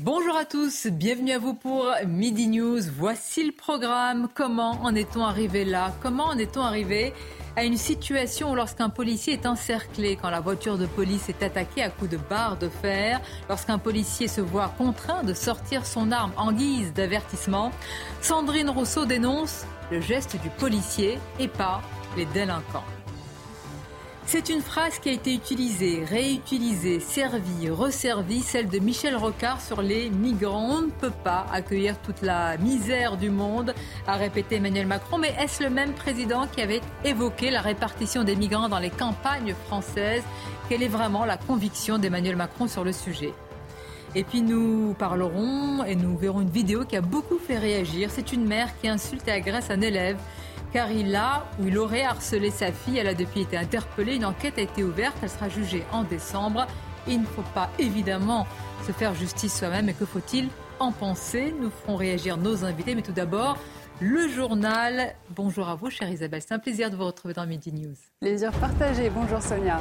Bonjour à tous, bienvenue à vous pour Midi News. Voici le programme. Comment en est-on arrivé là? Comment en est-on arrivé à une situation lorsqu'un policier est encerclé, quand la voiture de police est attaquée à coups de barre de fer, lorsqu'un policier se voit contraint de sortir son arme en guise d'avertissement, Sandrine Rousseau dénonce le geste du policier et pas les délinquants. C'est une phrase qui a été utilisée, réutilisée, servie, resservie, celle de Michel Rocard sur les migrants. On ne peut pas accueillir toute la misère du monde, a répété Emmanuel Macron. Mais est-ce le même président qui avait évoqué la répartition des migrants dans les campagnes françaises? Quelle est vraiment la conviction d'Emmanuel Macron sur le sujet? Et puis nous parlerons et nous verrons une vidéo qui a beaucoup fait réagir. C'est une mère qui insulte et agresse un élève car il a ou il aurait harcelé sa fille. Elle a depuis été interpellée. Une enquête a été ouverte. Elle sera jugée en décembre. Il ne faut pas évidemment se faire justice soi-même. Et que faut-il en penser? Nous ferons réagir nos invités. Mais tout d'abord, le journal. Bonjour à vous, chère Isabelle. C'est un plaisir de vous retrouver dans Midi News. Plaisir partagé. Bonjour Sonia.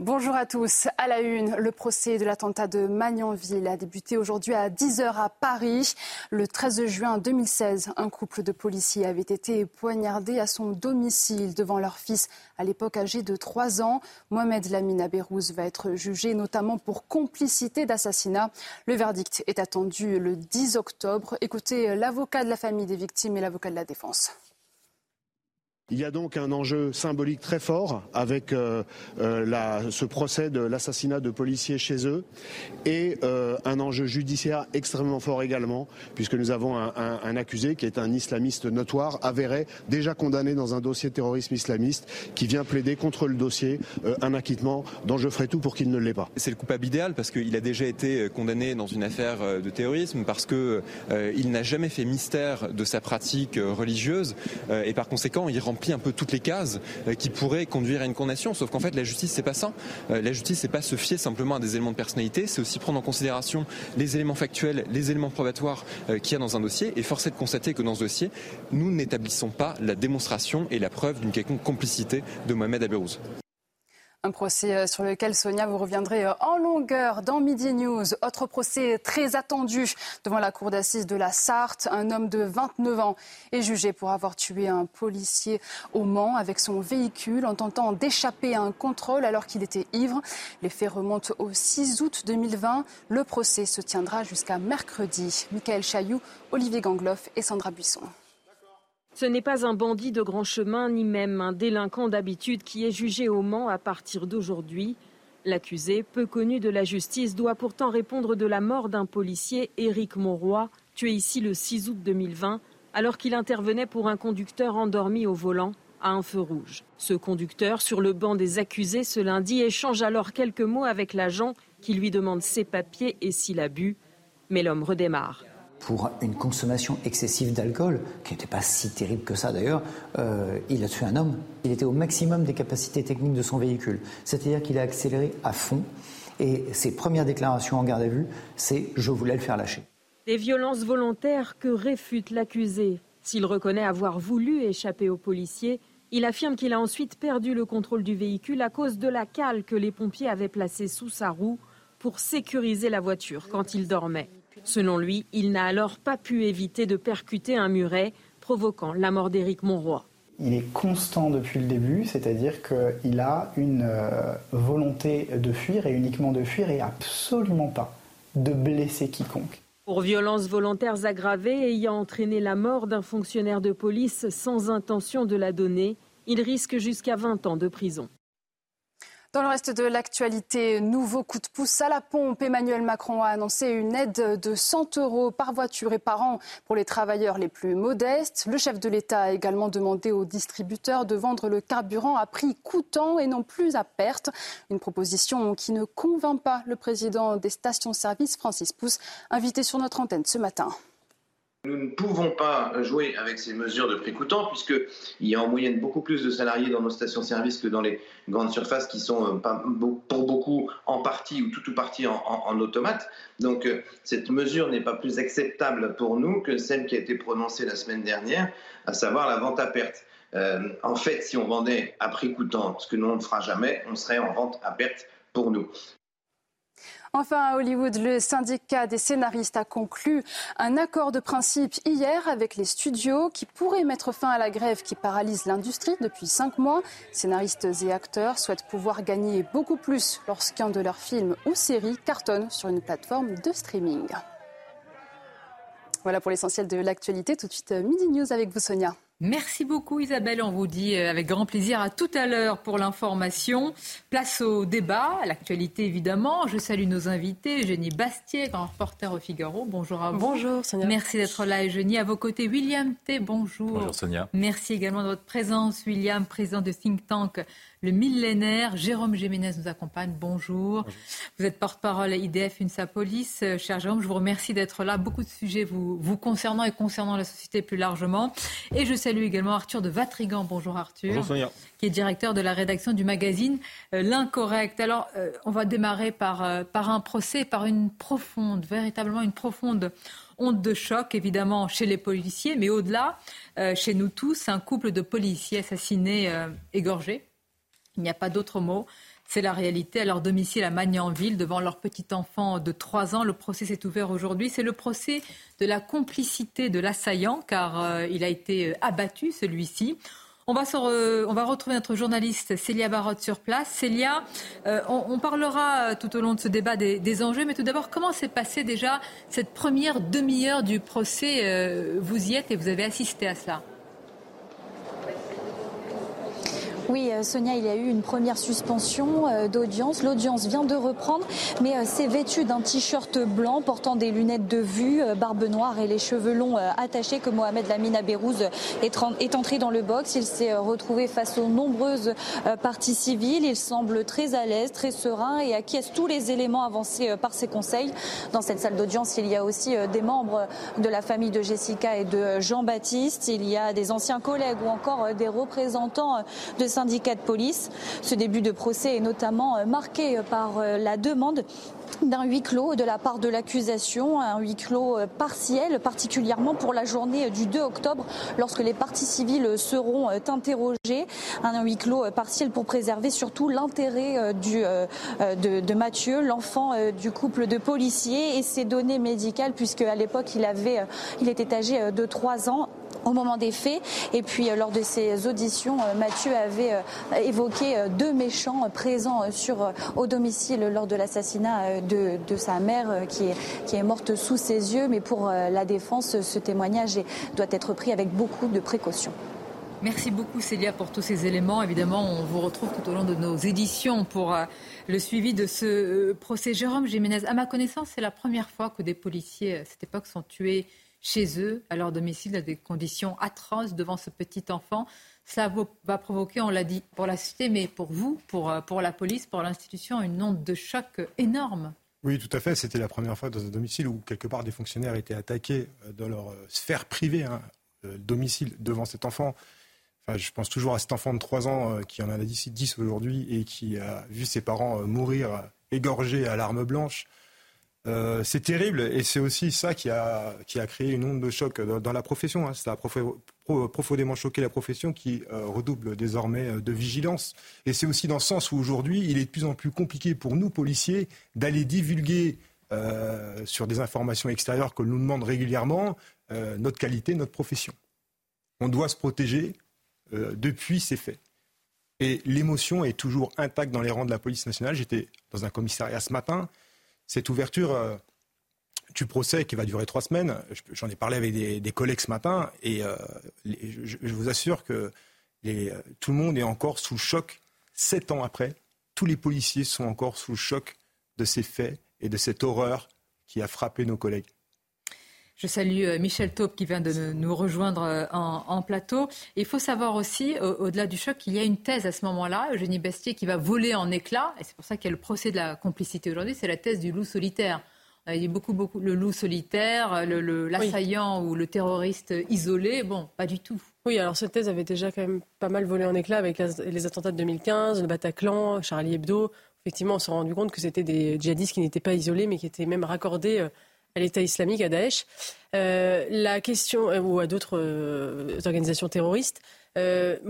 Bonjour à tous. À la une, le procès de l'attentat de Magnanville a débuté aujourd'hui à 10h à Paris. Le 13 juin 2016, un couple de policiers avait été poignardé à son domicile devant leur fils, à l'époque âgé de 3 ans. Mohamed Lamine Abérouz va être jugé notamment pour complicité d'assassinat. Le verdict est attendu le 10 octobre. Écoutez l'avocat de la famille des victimes et l'avocat de la défense. Il y a donc un enjeu symbolique très fort avec euh, euh, ce procès de l'assassinat de policiers chez eux et euh, un enjeu judiciaire extrêmement fort également, puisque nous avons un, accusé qui est un islamiste notoire, avéré, déjà condamné dans un dossier de terrorisme islamiste, qui vient plaider contre le dossier un acquittement dont je ferai tout pour qu'il ne l'ait pas. C'est le coupable idéal parce qu'il a déjà été condamné dans une affaire de terrorisme, parce qu'il n'a jamais fait mystère de sa pratique religieuse et par conséquent il remplit un peu toutes les cases euh, qui pourraient conduire à une condamnation. Sauf qu'en fait, la justice, c'est pas ça. Euh, la justice, c'est pas se fier simplement à des éléments de personnalité, c'est aussi prendre en considération les éléments factuels, les éléments probatoires euh, qu'il y a dans un dossier. Et force est de constater que dans ce dossier, nous n'établissons pas la démonstration et la preuve d'une quelconque complicité de Mohamed Abérouz. Un procès euh, sur lequel, Sonia, vous reviendrez euh, en longueur dans Midi News. Autre procès très attendu devant la cour d'assises de la Sarthe. Un homme de 29 ans est jugé pour avoir tué un policier au Mans avec son véhicule en tentant d'échapper à un contrôle alors qu'il était ivre. Les faits remontent au 6 août 2020. Le procès se tiendra jusqu'à mercredi. Michael Chailloux, Olivier Gangloff et Sandra Buisson. Ce n'est pas un bandit de grand chemin, ni même un délinquant d'habitude qui est jugé au Mans à partir d'aujourd'hui. L'accusé, peu connu de la justice, doit pourtant répondre de la mort d'un policier, Éric Monroy, tué ici le 6 août 2020, alors qu'il intervenait pour un conducteur endormi au volant à un feu rouge. Ce conducteur, sur le banc des accusés ce lundi, échange alors quelques mots avec l'agent qui lui demande ses papiers et s'il a bu. Mais l'homme redémarre pour une consommation excessive d'alcool, qui n'était pas si terrible que ça d'ailleurs, euh, il a tué un homme. Il était au maximum des capacités techniques de son véhicule. C'est-à-dire qu'il a accéléré à fond. Et ses premières déclarations en garde à vue, c'est je voulais le faire lâcher. Des violences volontaires que réfute l'accusé. S'il reconnaît avoir voulu échapper aux policiers, il affirme qu'il a ensuite perdu le contrôle du véhicule à cause de la cale que les pompiers avaient placée sous sa roue pour sécuriser la voiture quand il dormait. Selon lui, il n'a alors pas pu éviter de percuter un muret, provoquant la mort d'Éric Monroy. Il est constant depuis le début, c'est-à-dire qu'il a une euh, volonté de fuir et uniquement de fuir et absolument pas de blesser quiconque. Pour violences volontaires aggravées ayant entraîné la mort d'un fonctionnaire de police sans intention de la donner, il risque jusqu'à 20 ans de prison. Dans le reste de l'actualité, nouveau coup de pouce à la pompe. Emmanuel Macron a annoncé une aide de 100 euros par voiture et par an pour les travailleurs les plus modestes. Le chef de l'État a également demandé aux distributeurs de vendre le carburant à prix coûtant et non plus à perte. Une proposition qui ne convainc pas le président des stations-service, Francis Pousse, invité sur notre antenne ce matin. Nous ne pouvons pas jouer avec ces mesures de prix coûtant puisqu'il y a en moyenne beaucoup plus de salariés dans nos stations-service que dans les grandes surfaces qui sont euh, pour beaucoup en partie ou tout ou partie en, automate. Donc euh, cette mesure n'est pas plus acceptable pour nous que celle qui a été prononcée la semaine dernière, à savoir la vente à perte. Euh, en fait, si on vendait à prix coûtant, ce que nous on ne fera jamais, on serait en vente à perte pour nous. Enfin, à Hollywood, le syndicat des scénaristes a conclu un accord de principe hier avec les studios qui pourrait mettre fin à la grève qui paralyse l'industrie depuis cinq mois. Scénaristes et acteurs souhaitent pouvoir gagner beaucoup plus lorsqu'un de leurs films ou séries cartonne sur une plateforme de streaming. Voilà pour l'essentiel de l'actualité. Tout de suite, Midi News avec vous, Sonia. Merci beaucoup Isabelle, on vous dit euh, avec grand plaisir à tout à l'heure pour l'information. Place au débat, à l'actualité évidemment. Je salue nos invités, Eugénie Bastier, grand reporter au Figaro. Bonjour à vous. Bonjour Sonia. Merci d'être là Eugénie. À vos côtés, William T. Bonjour. Bonjour Sonia. Merci également de votre présence, William, président de Think Tank le millénaire. Jérôme Géménez nous accompagne. Bonjour. Vous êtes porte-parole IDF UNSA Police. Euh, cher Jérôme, je vous remercie d'être là. Beaucoup de sujets vous, vous concernant et concernant la société plus largement. Et je salue également Arthur de Vatrigan. Bonjour Arthur. Bonjour Sonia. Qui est directeur de la rédaction du magazine euh, L'Incorrect. Alors, euh, on va démarrer par, par un procès, par une profonde, véritablement une profonde honte de choc, évidemment, chez les policiers, mais au-delà, chez nous tous, un couple de policiers assassinés, égorgés, il n'y a pas d'autre mot. C'est la réalité à leur domicile à Magnanville, devant leur petit enfant de 3 ans. Le procès s'est ouvert aujourd'hui. C'est le procès de la complicité de l'assaillant, car euh, il a été euh, abattu, celui-ci. On va, retrouver notre journaliste Célia Barotte sur place. Célia, euh, on, parlera tout au long de ce débat des, enjeux, mais tout d'abord, comment s'est passée déjà cette première demi-heure du procès Vous y êtes et vous avez assisté à cela? Oui, euh, Sonia, il y a eu une première suspension euh, d'audience. L'audience vient de reprendre, mais euh, c'est vêtu d'un t-shirt blanc portant des lunettes de vue, barbe noire et les cheveux longs attachés que Mohamed Lamine Abérouz est entré dans le box. Il s'est retrouvé face aux nombreuses parties civiles. Il semble très à l'aise, très serein et acquiesce tous les éléments avancés par ses conseils. Dans cette salle d'audience, il y a aussi des membres de la famille de Jessica et de Jean-Baptiste. Il y a des anciens collègues ou encore des représentants de police. Ce début de procès est notamment euh, marqué par euh, la demande d'un huis clos de la part de l'accusation, un huis clos euh, partiel, particulièrement pour la journée du 2 octobre, lorsque les parties civiles seront interrogées. Un huis clos partiel pour préserver surtout l'intérêt de, de, Mathieu, l'enfant du couple de policiers et ses données médicales, puisque à l'époque il avait, il était âgé de 3 ans au moment des faits. Et puis euh, lors de ces auditions, euh, Mathieu avait euh, évoqué deux méchants présents sur, au domicile lors de l'assassinat de, sa mère qui est, qui est morte sous ses yeux. Mais pour la défense, ce témoignage doit être pris avec beaucoup de précautions. Merci beaucoup Célia pour tous ces éléments. Évidemment, on vous retrouve tout au long de nos éditions pour le suivi de ce procès. Jérôme Jiménez, à ma connaissance, c'est la première fois que des policiers à cette époque sont tués chez eux, à leur domicile, dans des conditions atroces devant ce petit enfant. Cela va provoquer, on l'a dit, pour la société, mais pour vous, pour, euh, pour la police, pour l'institution, une onde de choc énorme. Oui, tout à fait. C'était la première fois dans un domicile où, quelque part, des fonctionnaires étaient attaqués euh, dans leur euh, sphère privée, hein, domicile, devant cet enfant. Enfin, je pense toujours à cet enfant de 3 ans qui en a 10, 10 aujourd'hui et qui a vu ses parents mourir égorgés à l'arme blanche. Euh, c'est terrible et c'est aussi ça qui a, qui a créé une onde de choc dans, la profession. Hein. Ça a profondément choqué la profession qui euh, redouble désormais euh, de vigilance. Et c'est aussi dans ce sens où aujourd'hui, il est de plus en plus compliqué pour nous, policiers, d'aller divulguer sur des informations extérieures que nous demande régulièrement notre qualité, notre profession. On doit se protéger depuis ces faits. Et l'émotion est toujours intacte dans les rangs de la police nationale. J'étais dans un commissariat ce matin cette ouverture euh, du procès qui va durer trois semaines, j'en ai parlé avec des, collègues ce matin, et euh, je, vous assure que tout le monde est encore sous choc sept ans après tous les policiers sont encore sous choc de ces faits et de cette horreur qui a frappé nos collègues. Je salue euh, Michel Taupe qui vient de nous rejoindre euh, en, plateau. il faut savoir aussi, au-delà du choc, qu'il y a une thèse à ce moment-là, Eugénie Bastier, qui va voler en éclats. Et c'est pour ça qu'il y a le procès de la complicité aujourd'hui. C'est la thèse du loup solitaire. Euh, il y a beaucoup, beaucoup le loup solitaire, l'assaillant ou le terroriste isolé. Bon, pas du tout. Oui, alors cette thèse avait déjà quand même pas mal volé en éclats avec les attentats de 2015, le Bataclan, Charlie Hebdo. Effectivement, on s'est rendu compte que c'était des djihadistes qui n'étaient pas isolés, mais qui étaient même raccordés à l'État islamique, à Daesh. Euh, la question, euh, ou à d'autres euh, organisations terroristes,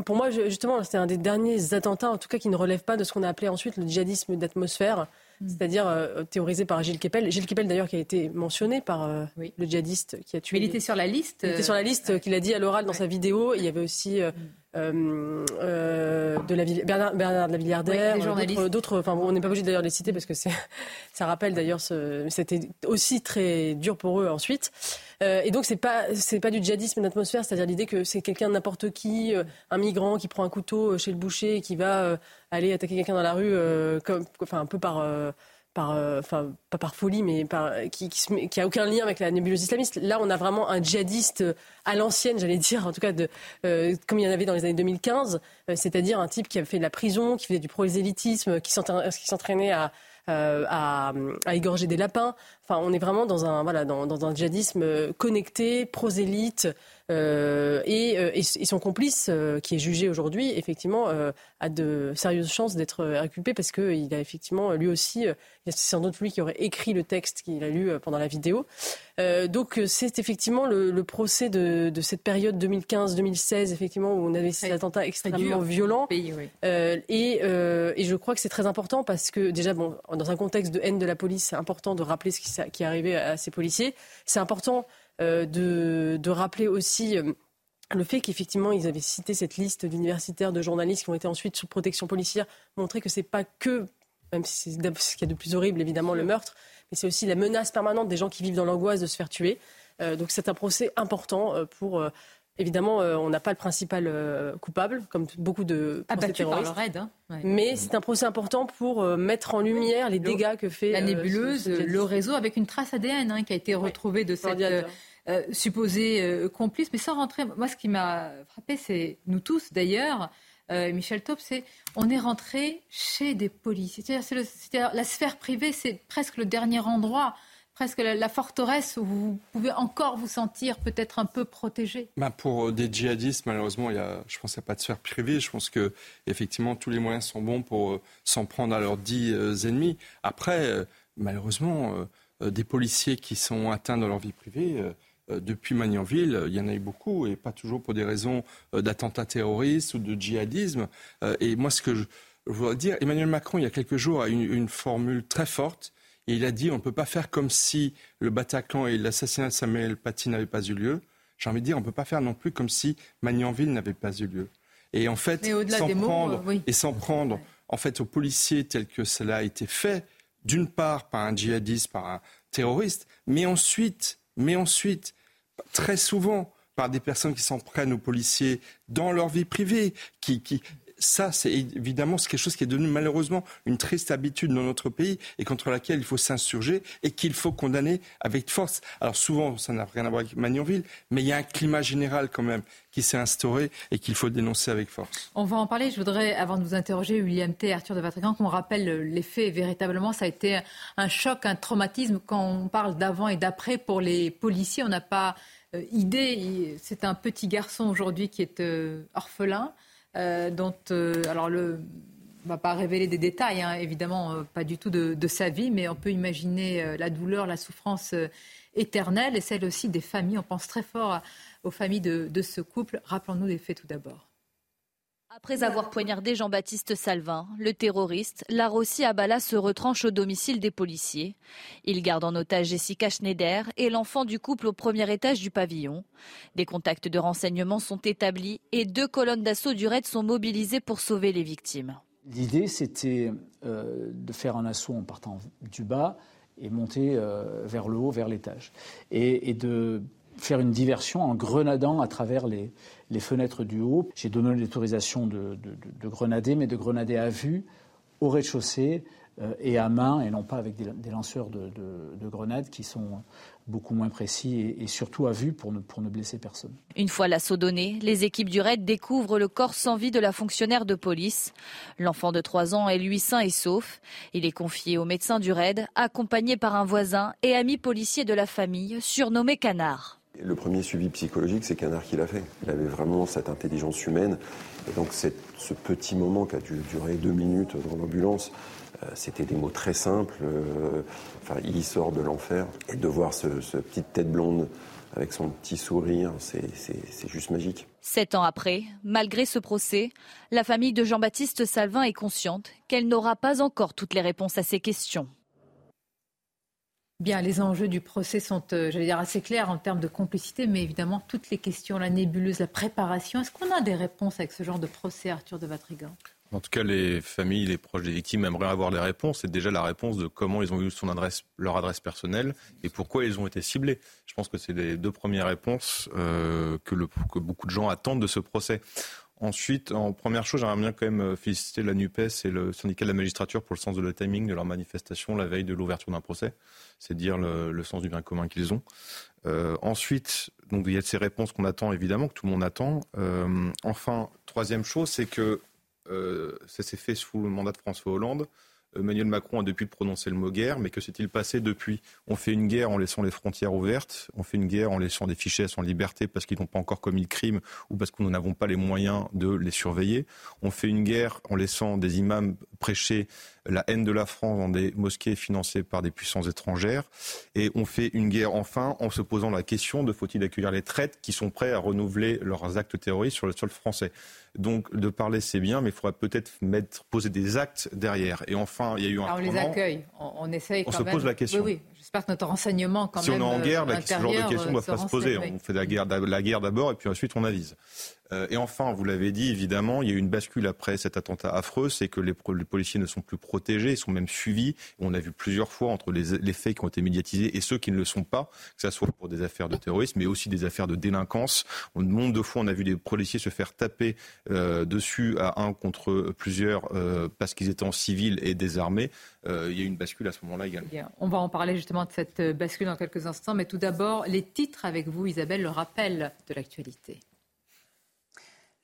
pour moi, justement, c'était un des derniers attentats, en tout cas, qui ne relève pas de ce qu'on a appelé ensuite le djihadisme d'atmosphère, mm. c'est-à-dire théorisé par Gilles Kepel. Gilles Kepel, d'ailleurs, qui a été mentionné par le djihadiste qui a tué. Mais il était sur la liste. Il était sur la liste qu'il a dit à l'oral dans sa vidéo. Il y avait aussi mm. Euh, euh, de la Bernard, Bernard de la Villardière, d'autres. Enfin, on n'est pas obligé d'ailleurs de les citer parce que ça rappelle d'ailleurs, c'était aussi très dur pour eux ensuite. Euh, et donc c'est pas c'est pas du djihadisme d'atmosphère, c'est-à-dire l'idée que c'est quelqu'un n'importe qui, un migrant qui prend un couteau chez le boucher et qui va aller attaquer quelqu'un dans la rue, comme, enfin un peu par euh, pas par folie, mais qui, qui, a aucun lien avec la nébuleuse islamiste. Là, on a vraiment un djihadiste à l'ancienne, j'allais dire, en tout cas de, euh, comme il y en avait dans les années 2015, euh, c'est-à-dire un type qui avait fait de la prison, qui faisait du prosélytisme, qui s'entraînait à, égorger des lapins. Enfin, on est vraiment dans un, voilà, dans, dans un djihadisme connecté, prosélyte, euh, et, euh, et, son complice, euh, qui est jugé aujourd'hui, effectivement, a de sérieuses chances d'être récupéré parce qu'il a effectivement, lui aussi, c'est sans doute lui qui aurait écrit le texte qu'il a lu pendant la vidéo. donc c'est effectivement le, procès de, de, cette période 2015-2016, effectivement, où on avait ces attentats extrêmement violents. et, et, je crois que c'est très important parce que déjà, bon, dans un contexte de haine de la police, c'est important de rappeler ce qui, qui est arrivé à ces policiers. C'est important euh, de, rappeler aussi euh, le fait qu'effectivement, ils avaient cité cette liste d'universitaires, de journalistes qui ont été ensuite sous protection policière, montrer que c'est pas que, même si c'est ce qu'il y a de plus horrible, évidemment, le meurtre, mais c'est aussi la menace permanente des gens qui vivent dans l'angoisse de se faire tuer. Euh, donc c'est un procès important pour. Évidemment, on n'a pas le principal coupable, comme beaucoup de abattu par le raid. Hein. Mais c'est un procès important pour mettre en lumière les dégâts que fait la nébuleuse, le réseau avec une trace ADN hein, qui a été retrouvée de cette euh, supposé euh, complice. Mais sans rentrer, moi, ce qui m'a frappé, c'est nous tous d'ailleurs. Euh, Michel Taub, c'est on est rentré chez des policiers. C'est-à-dire, la sphère privée, c'est presque le dernier endroit, presque la, forteresse où vous pouvez encore vous sentir peut-être un peu protégé. Bah pour des djihadistes, malheureusement, il y a, je pense qu'il n'y a pas de sphère privée. Je pense que effectivement tous les moyens sont bons pour s'en prendre à leurs dix ennemis. Après, malheureusement, des policiers qui sont atteints dans leur vie privée euh, depuis Magnanville, il y en a eu beaucoup, et pas toujours pour des raisons euh, d'attentats terroristes ou de djihadisme. Euh, et moi, ce que je, voudrais dire, Emmanuel Macron, il y a quelques jours, a une, une formule très forte. Et il a dit on ne peut pas faire comme si le Bataclan et l'assassinat de Samuel Paty n'avaient pas eu lieu. J'ai envie de dire on ne peut pas faire non plus comme si Magnanville n'avait pas eu lieu. Et en fait, s'en prendre, et s'en prendre en fait aux policiers tels que cela a été fait, d'une part par un djihadiste, par un terroriste, mais ensuite, mais ensuite très souvent par des personnes qui s'en prennent aux policiers dans leur vie privée, qui, qui ça, c'est évidemment quelque chose qui est devenu malheureusement une triste habitude dans notre pays et contre laquelle il faut s'insurger et qu'il faut condamner avec force. Alors souvent, ça n'a rien à voir avec Magnanville, mais il y a un climat général quand même qui s'est instauré et qu'il faut dénoncer avec force. On va en parler. Je voudrais, avant de vous interroger, William T. Arthur de Vatrigan, qu'on rappelle les faits. Véritablement, ça a été un choc, un traumatisme. Quand on parle d'avant et d'après pour les policiers, on n'a pas euh, idée. C'est un petit garçon aujourd'hui qui est euh, orphelin. Euh, dont, euh, alors le, on ne va pas révéler des détails, hein, évidemment, euh, pas du tout de, sa vie, mais on peut imaginer la douleur, la souffrance éternelle et celle aussi des familles. On pense très fort aux familles de ce couple. Rappelons-nous les faits tout d'abord. Après avoir poignardé Jean-Baptiste Salvin, le terroriste, Larossi Abala se retranche au domicile des policiers. Il garde en otage Jessica Schneider et l'enfant du couple au premier étage du pavillon. Des contacts de renseignement sont établis et deux colonnes d'assaut du raid sont mobilisées pour sauver les victimes. L'idée, c'était euh, de faire un assaut en partant du bas et monter euh, vers le haut, vers l'étage. Et, et de faire une diversion en grenadant à travers les, fenêtres du haut. J'ai donné l'autorisation de, grenader, mais de grenader à vue au rez-de-chaussée et à main, et non pas avec des, lanceurs de, grenades qui sont beaucoup moins précis et, surtout à vue pour ne, pour ne blesser personne. Une fois l'assaut donné, les équipes du raid découvrent le corps sans vie de la fonctionnaire de police. L'enfant de 3 ans est lui sain et sauf. Il est confié au médecin du raid, accompagné par un voisin et ami policier de la famille, surnommé Canard. Le premier suivi psychologique, c'est Canard qui l'a fait. Il avait vraiment cette intelligence humaine. Et donc ce petit moment qui a dû durer deux minutes dans l'ambulance, euh, c'était des mots très simples. Euh, enfin, il sort de l'enfer. Et de voir ce, petite tête blonde avec son petit sourire, c'est juste magique. Sept ans après, malgré ce procès, la famille de Jean-Baptiste Salvin est consciente qu'elle n'aura pas encore toutes les réponses à ces questions. Bien, les enjeux du procès sont, euh, j'allais dire, assez clairs en termes de complicité, mais évidemment, toutes les questions, la nébuleuse, la préparation. Est-ce qu'on a des réponses avec ce genre de procès, Arthur de Vatrigan? En tout cas, les familles, les proches des victimes aimeraient avoir les réponses. C'est déjà la réponse de comment ils ont eu son adresse, leur adresse personnelle et pourquoi ils ont été ciblés. Je pense que c'est les deux premières réponses euh, que beaucoup de gens attendent de ce procès. Ensuite, en première chose, j'aimerais bien quand même euh, féliciter la NUPES et le syndicat de la magistrature pour le sens de le timing de leur manifestation la veille de l'ouverture d'un procès. C'est dire le, sens du bien commun qu'ils ont. Euh, ensuite, donc il y a ces réponses qu'on attend évidemment, que tout le monde attend. Euh, enfin, troisième chose, c'est que ça s'est fait sous le mandat de François Hollande. Emmanuel Macron a depuis prononcé le mot guerre, mais que s'est-il passé depuis? On fait une guerre en laissant les frontières ouvertes, on fait une guerre en laissant des fichiers en liberté parce qu'ils n'ont pas encore commis le crime ou parce que nous n'avons pas les moyens de les surveiller. On fait une guerre en laissant des imams prêcher la haine de la France dans des mosquées financées par des puissances étrangères. Et on fait une guerre enfin en se posant la question de faut-il accueillir les traites qui sont prêts à renouveler leurs actes terroristes sur le sol français. Donc de parler c'est bien, mais il faudra peut-être mettre, poser des actes derrière. Et enfin, il y a eu un. on les accueille, on, on essaye. Quand on se pose la question. Oui, oui. J'espère que notre renseignement, quand si même. Si on est en guerre, euh, ce genre de questions ne doivent pas se poser. On fait la guerre, la guerre d'abord et puis ensuite on avise. Euh, et enfin, vous l'avez dit, évidemment, il y a eu une bascule après cet attentat affreux, c'est que les, policiers ne sont plus protégés, ils sont même suivis. On a vu plusieurs fois entre les, faits qui ont été médiatisés et ceux qui ne le sont pas, que ce soit pour des affaires de terrorisme, mais aussi des affaires de délinquance. On nombre de fois, on a vu des policiers se faire taper euh, dessus à un contre plusieurs euh, parce qu'ils étaient en civil et désarmés. Il y a une bascule à ce moment-là également. on va en parler justement de cette bascule dans quelques instants, mais tout d'abord, les titres avec vous, Isabelle, le rappel de l'actualité.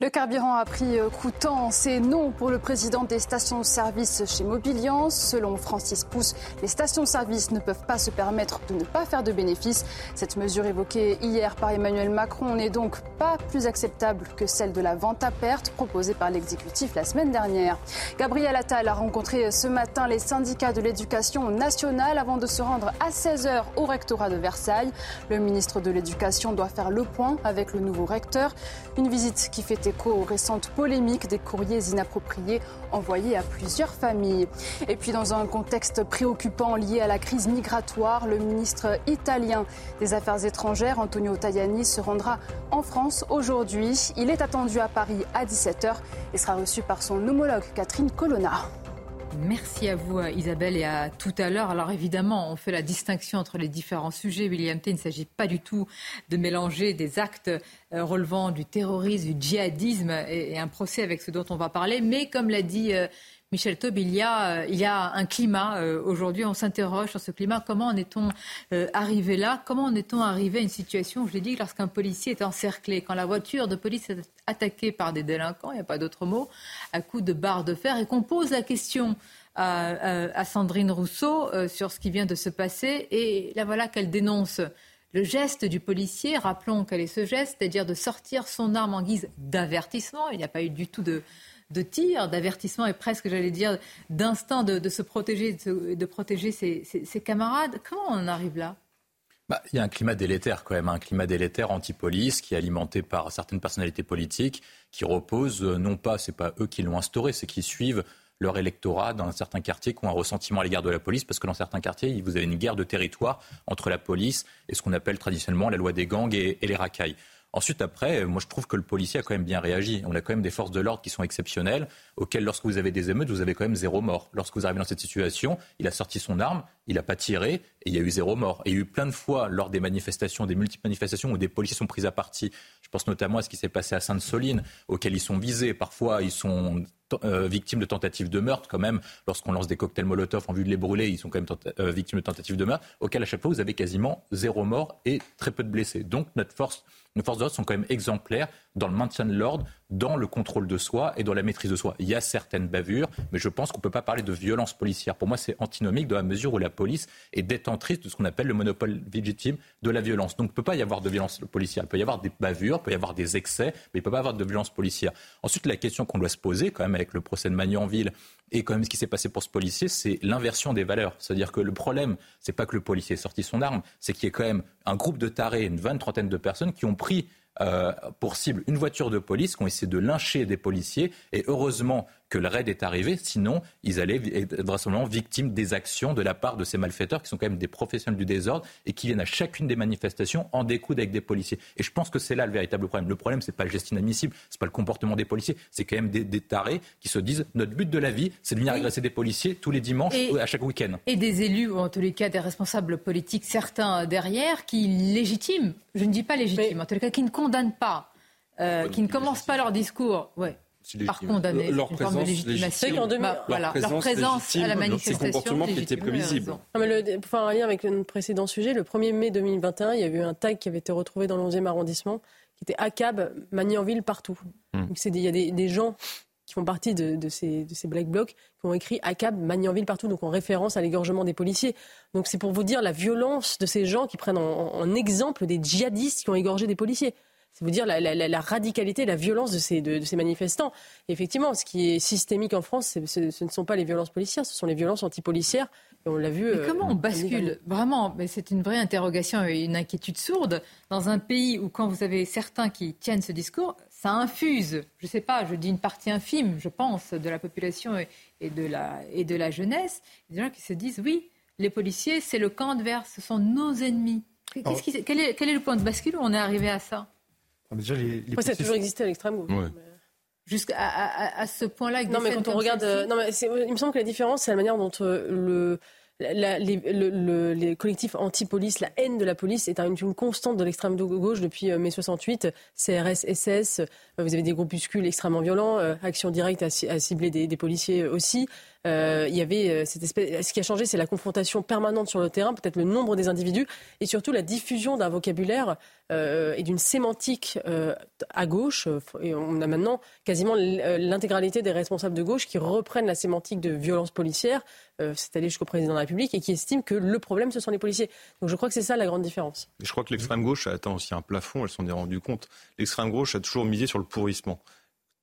Le carburant a pris euh, coûtant. C'est non pour le président des stations-service chez Mobiliance. Selon Francis Pousse, les stations-service ne peuvent pas se permettre de ne pas faire de bénéfices. Cette mesure évoquée hier par Emmanuel Macron n'est donc pas plus acceptable que celle de la vente à perte proposée par l'exécutif la semaine dernière. Gabriel Attal a rencontré ce matin les syndicats de l'éducation nationale avant de se rendre à 16h au rectorat de Versailles. Le ministre de l'Éducation doit faire le point avec le nouveau recteur. Une visite qui fait écho aux récentes polémiques des courriers inappropriés envoyés à plusieurs familles. Et puis dans un contexte préoccupant lié à la crise migratoire, le ministre italien des Affaires étrangères, Antonio Tajani, se rendra en France aujourd'hui. Il est attendu à Paris à 17h et sera reçu par son homologue Catherine Colonna. Merci à vous Isabelle et à tout à l'heure. Alors évidemment, on fait la distinction entre les différents sujets. William T, il ne s'agit pas du tout de mélanger des actes euh, relevant du terrorisme, du djihadisme et, un procès avec ce dont on va parler. Mais comme l'a dit euh, Michel Taub, il y a, euh, il y a un climat. Euh, aujourd'hui, on s'interroge sur ce climat. Comment en est-on euh, arrivé là? Comment en est-on arrivé à une situation, je l'ai dit, lorsqu'un policier est encerclé, quand la voiture de police est attaquée par des délinquants, il n'y a pas d'autre mot, à coups de barre de fer, et qu'on pose la question à, Sandrine Rousseau sur ce qui vient de se passer, et là voilà qu'elle dénonce le geste du policier, rappelons quel est ce geste, c'est-à-dire de sortir son arme en guise d'avertissement. Il n'y a pas eu du tout de, de tir, d'avertissement et presque, j'allais dire, d'instinct de, se protéger, de, protéger ses, camarades. Comment on en arrive là? Bah, il y a un climat délétère quand même, un climat délétère anti-police qui est alimenté par certaines personnalités politiques qui reposent, euh, non pas, c'est pas eux qui l'ont instauré, c'est qu'ils suivent leur électorat dans certains quartiers qui ont un ressentiment à l'égard de la police, parce que dans certains quartiers, vous avez une guerre de territoire entre la police et ce qu'on appelle traditionnellement la loi des gangs et les racailles. Ensuite, après, moi je trouve que le policier a quand même bien réagi. On a quand même des forces de l'ordre qui sont exceptionnelles, auxquelles lorsque vous avez des émeutes, vous avez quand même zéro mort. Lorsque vous arrivez dans cette situation, il a sorti son arme, il n'a pas tiré et il y a eu zéro mort. Et il y a eu plein de fois lors des manifestations, des multiples manifestations où des policiers sont pris à partie. Je pense notamment à ce qui s'est passé à Sainte-Soline, auxquels ils sont visés. Parfois, ils sont euh, victimes de tentatives de meurtre, quand même, lorsqu'on lance des cocktails Molotov en vue de les brûler, ils sont quand même euh, victimes de tentatives de meurtre, auquel à chaque fois vous avez quasiment zéro mort et très peu de blessés. Donc notre force, nos forces de l'ordre sont quand même exemplaires dans le maintien de l'ordre, dans le contrôle de soi et dans la maîtrise de soi. Il y a certaines bavures, mais je pense qu'on ne peut pas parler de violence policière. Pour moi, c'est antinomique dans la mesure où la police est détentrice de ce qu'on appelle le monopole légitime de la violence. Donc il ne peut pas y avoir de violence policière. Il peut y avoir des bavures, il peut y avoir des excès, mais il ne peut pas y avoir de violence policière. Ensuite, la question qu'on doit se poser, quand même, avec le procès de Magnanville et quand même ce qui s'est passé pour ce policier, c'est l'inversion des valeurs. C'est-à-dire que le problème, c'est pas que le policier ait sorti son arme, c'est qu'il y ait quand même un groupe de tarés, une vingt, trentaine de personnes qui ont pris euh, pour cible une voiture de police, qui ont de lyncher des policiers. Et heureusement que le raid est arrivé, sinon ils allaient être vraisemblablement victimes des actions de la part de ces malfaiteurs qui sont quand même des professionnels du désordre et qui viennent à chacune des manifestations en découdre avec des policiers. Et je pense que c'est là le véritable problème. Le problème, c'est pas le geste inadmissible, c'est pas le comportement des policiers, c'est quand même des, tarés qui se disent notre but de la vie, c'est de venir agresser des policiers tous les dimanches ou à chaque week-end. Et des élus, ou en tous les cas des responsables politiques, certains derrière, qui légitiment, je ne dis pas légitiment, en tous les cas qui ne condamnent pas, euh, qui ne commencent pas leur discours. Ouais par condamner. Leur une forme de légitimation. Bah, voilà, leur présence à la manifestation. C'est comportement qui était prévisible. Non, mais le, pour faire un lien avec le précédent sujet, le 1er mai 2021, il y a eu un tag qui avait été retrouvé dans le 11e arrondissement, qui était ACAB, Magnanville partout. Hmm. il y a des, des, gens qui font partie de, de, ces, de ces black blocs qui ont écrit ACAB, Magnanville partout, donc en référence à l'égorgement des policiers. Donc c'est pour vous dire la violence de ces gens qui prennent en, en exemple des djihadistes qui ont égorgé des policiers. C'est vous dire la, la, la, radicalité, la violence de ces, de, ces manifestants. effectivement, ce qui est systémique en France, ce ne sont pas les violences policières, ce sont les violences antipolicières. Et on l'a vu. Mais comment on euh, bascule Vraiment, mais c'est une vraie interrogation et une inquiétude sourde dans un pays où, quand vous avez certains qui tiennent ce discours, ça infuse, je ne sais pas, je dis une partie infime, je pense, de la population et, de, la, et de la jeunesse, des gens qui se disent oui, les policiers, c'est le camp adverse, ce sont nos ennemis. Qui, quel, est, quel, est, le point de bascule où on est arrivé à ça? Déjà, les, les ça a toujours existé à l'extrême gauche. Jusqu'à à, ce point-là. Non, mais quand on regarde, non, mais il me semble que la différence, c'est la manière dont euh, le les, le, les, collectifs anti-police, la haine de la police est une, constante de l'extrême gauche depuis euh, mai 68. CRS, SS, euh, vous avez des groupuscules extrêmement violents, Action Directe à, cibler des, des, policiers aussi. Euh, il y avait euh, cette espèce. Ce qui a changé, c'est la confrontation permanente sur le terrain, peut-être le nombre des individus, et surtout la diffusion d'un vocabulaire euh, et d'une sémantique à gauche. On a maintenant quasiment l'intégralité des responsables de gauche qui reprennent la sémantique de violence policière, c'est allé jusqu'au président de la République, et qui estiment que le problème, ce sont les policiers. Donc je crois que c'est ça la grande différence. je crois que l'extrême gauche a atteint aussi un plafond, elle s'en est rendue compte. L'extrême gauche a toujours misé sur le pourrissement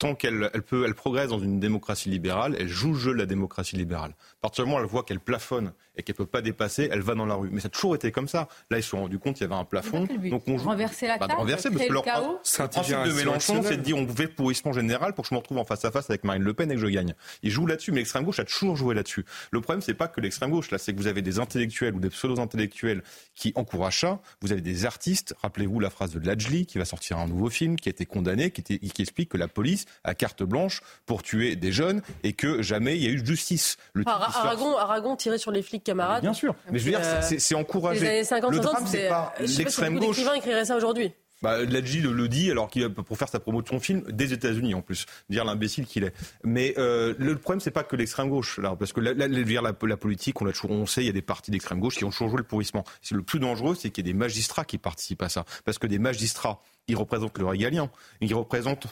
tant qu'elle progresse dans une démocratie libérale, elle joue le jeu de la démocratie libérale. À partir du moment où elle voit qu'elle plafonne et qu'elle peut pas dépasser, elle va dans la rue. Mais ça a toujours été comme ça. Là, ils se sont rendus compte qu'il y avait un plafond. Donc on joue. Renverser la bah, table, renverser, parce que leur chaos. principe de Mélenchon, c'est de dire on fait pourrissement général pour que je me retrouve en face à face avec Marine Le Pen et que je gagne. Ils jouent là-dessus, mais l'extrême gauche a toujours joué là-dessus. Le problème, c'est pas que l'extrême gauche, là, c'est que vous avez des intellectuels ou des pseudo-intellectuels qui encouragent ça. Vous avez des artistes. Rappelez-vous la phrase de Lajli qui va sortir un nouveau film, qui a été condamné, qui, était, qui explique que la police a carte blanche pour tuer des jeunes et que jamais il y a eu de justice. Le Aragon, Aragon tiré sur les flics camarades. Bien sûr, mais je veux dire, euh, c'est encouragé. Les années 50, le drame, c'est pas l'extrême gauche. L'écrivain écrirait ça aujourd'hui. Bah, Ladji le, le, dit alors qu'il pour faire sa promo de son film des États-Unis en plus, dire l'imbécile qu'il est. Mais euh, le problème c'est pas que l'extrême gauche là, parce que la, la, la, la politique, on l'a toujours, on sait, il y a des partis d'extrême gauche qui ont toujours joué le pourrissement. C'est le plus dangereux, c'est qu'il y ait des magistrats qui participent à ça, parce que des magistrats, ils représentent le régalien, ils représentent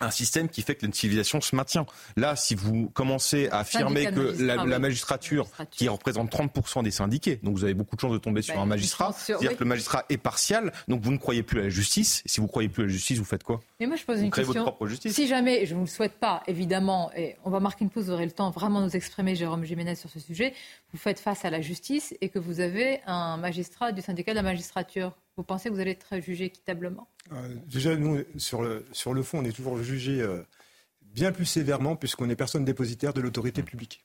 un système qui fait que la civilisation se maintient. Là, si vous commencez à affirmer que la, magistrature, qui représente 30% des syndiqués, donc vous avez beaucoup de chances de tomber sur bah, un magistrat, c'est-à-dire que le magistrat est partial, donc vous ne croyez plus à la justice. Et si vous ne croyez plus à la justice, vous faites quoi? Mais moi, je pose une question. Votre propre justice. Si jamais, je ne vous le souhaite pas, évidemment, et on va marquer une pause, vous aurez le temps vraiment de nous exprimer, Jérôme Jiménez, sur ce sujet, vous faites face à la justice et que vous avez un magistrat du syndicat de la magistrature vous pensez que vous allez être jugé équitablement euh, Déjà, nous, sur le, sur le fond, on est toujours jugé euh, bien plus sévèrement puisqu'on est personne dépositaire de l'autorité publique.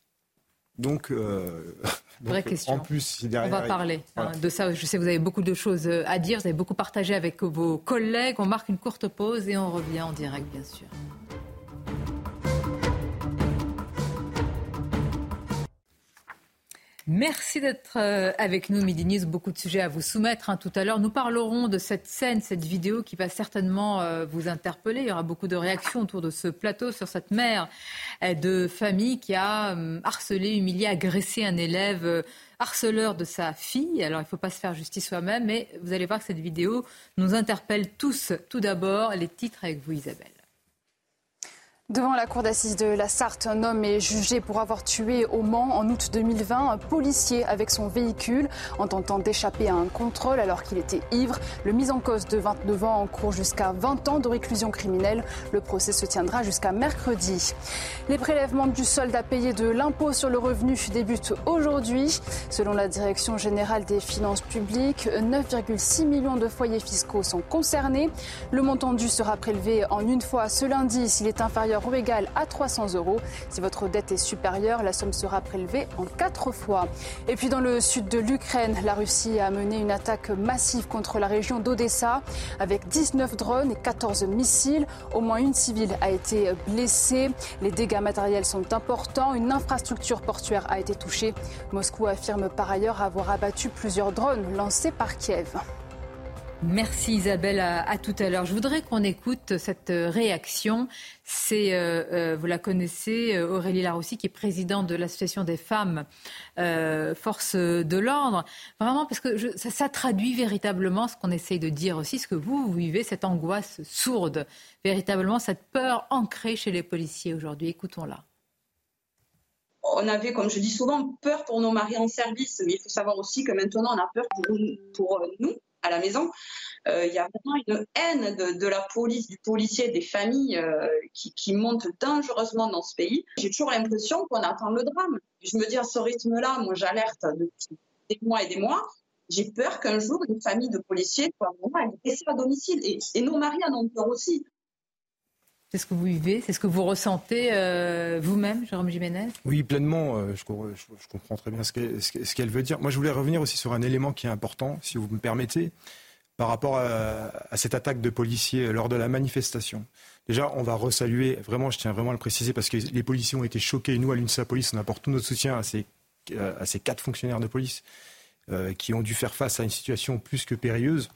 Donc, euh, Vraie question. en plus, on va parler hein, de ça. Je sais que vous avez beaucoup de choses à dire, vous avez beaucoup partagé avec vos collègues. On marque une courte pause et on revient en direct, bien sûr. Merci d'être euh, avec nous, Midi News. Beaucoup de sujets à vous soumettre. Hein. Tout à l'heure, nous parlerons de cette scène, cette vidéo qui va certainement euh, vous interpeller. Il y aura beaucoup de réactions autour de ce plateau sur cette mère euh, de famille qui a harcelé, humilié, agressé un élève harceleur de sa fille. Alors, il ne faut pas se faire justice soi-même, mais vous allez voir que cette vidéo nous interpelle tous. Tout d'abord, les titres avec vous, Isabelle. Devant la cour d'assises de la Sarthe, un homme est jugé pour avoir tué au Mans en août 2020 un policier avec son véhicule en tentant d'échapper à un contrôle alors qu'il était ivre. Le mis en cause de 29 ans en cours jusqu'à 20 ans de réclusion criminelle. Le procès se tiendra jusqu'à mercredi. Les prélèvements du solde à payer de l'impôt sur le revenu débutent aujourd'hui. Selon la Direction générale des finances publiques, 9,6 millions de foyers fiscaux sont concernés. Le montant dû sera prélevé en une fois ce lundi s'il est inférieur ou égal à 300 euros. Si votre dette est supérieure, la somme sera prélevée en quatre fois. Et puis dans le sud de l'Ukraine, la Russie a mené une attaque massive contre la région d'Odessa avec 19 drones et 14 missiles. Au moins une civile a été blessée. Les dégâts matériels sont importants. Une infrastructure portuaire a été touchée. Moscou affirme par ailleurs avoir abattu plusieurs drones lancés par Kiev. Merci Isabelle, à, tout à l'heure. Je voudrais qu'on écoute cette réaction. C'est, euh, euh, vous la connaissez, euh, Aurélie Larossi, qui est présidente de l'Association des femmes forces de l'ordre. Vraiment, parce que ça, traduit véritablement ce qu'on essaye de dire aussi, ce que vous, vivez, cette angoisse sourde, véritablement cette peur ancrée chez les policiers aujourd'hui. Écoutons-la on avait, comme je dis souvent, peur pour nos maris en service, mais il faut savoir aussi que maintenant on a peur pour nous, à la maison. Euh, il y a vraiment une haine de, la police, du policier, des familles euh, qui, qui, monte dangereusement dans ce pays. J'ai toujours l'impression qu'on attend le drame. Je me dis à ce rythme-là, moi j'alerte depuis des mois et des mois. J'ai peur qu'un jour une famille de policiers soit laissée à domicile. Et, et nos maris en ont peur aussi. C'est ce que vous vivez, c'est ce que vous ressentez euh, vous-même, Jérôme Jiménez? Oui, pleinement. Euh, je, comprends très bien ce qu'elle veut dire. Moi, je voulais revenir aussi sur un élément qui est important, si vous me permettez, par rapport à, cette attaque de policiers lors de la manifestation. Déjà, on va resaluer, vraiment, je tiens vraiment à le préciser, parce que les policiers ont été choqués. Nous, à l'UNSA Police, on apporte tout notre soutien à ces, quatre fonctionnaires de police euh, qui ont dû faire face à une situation plus que périlleuse.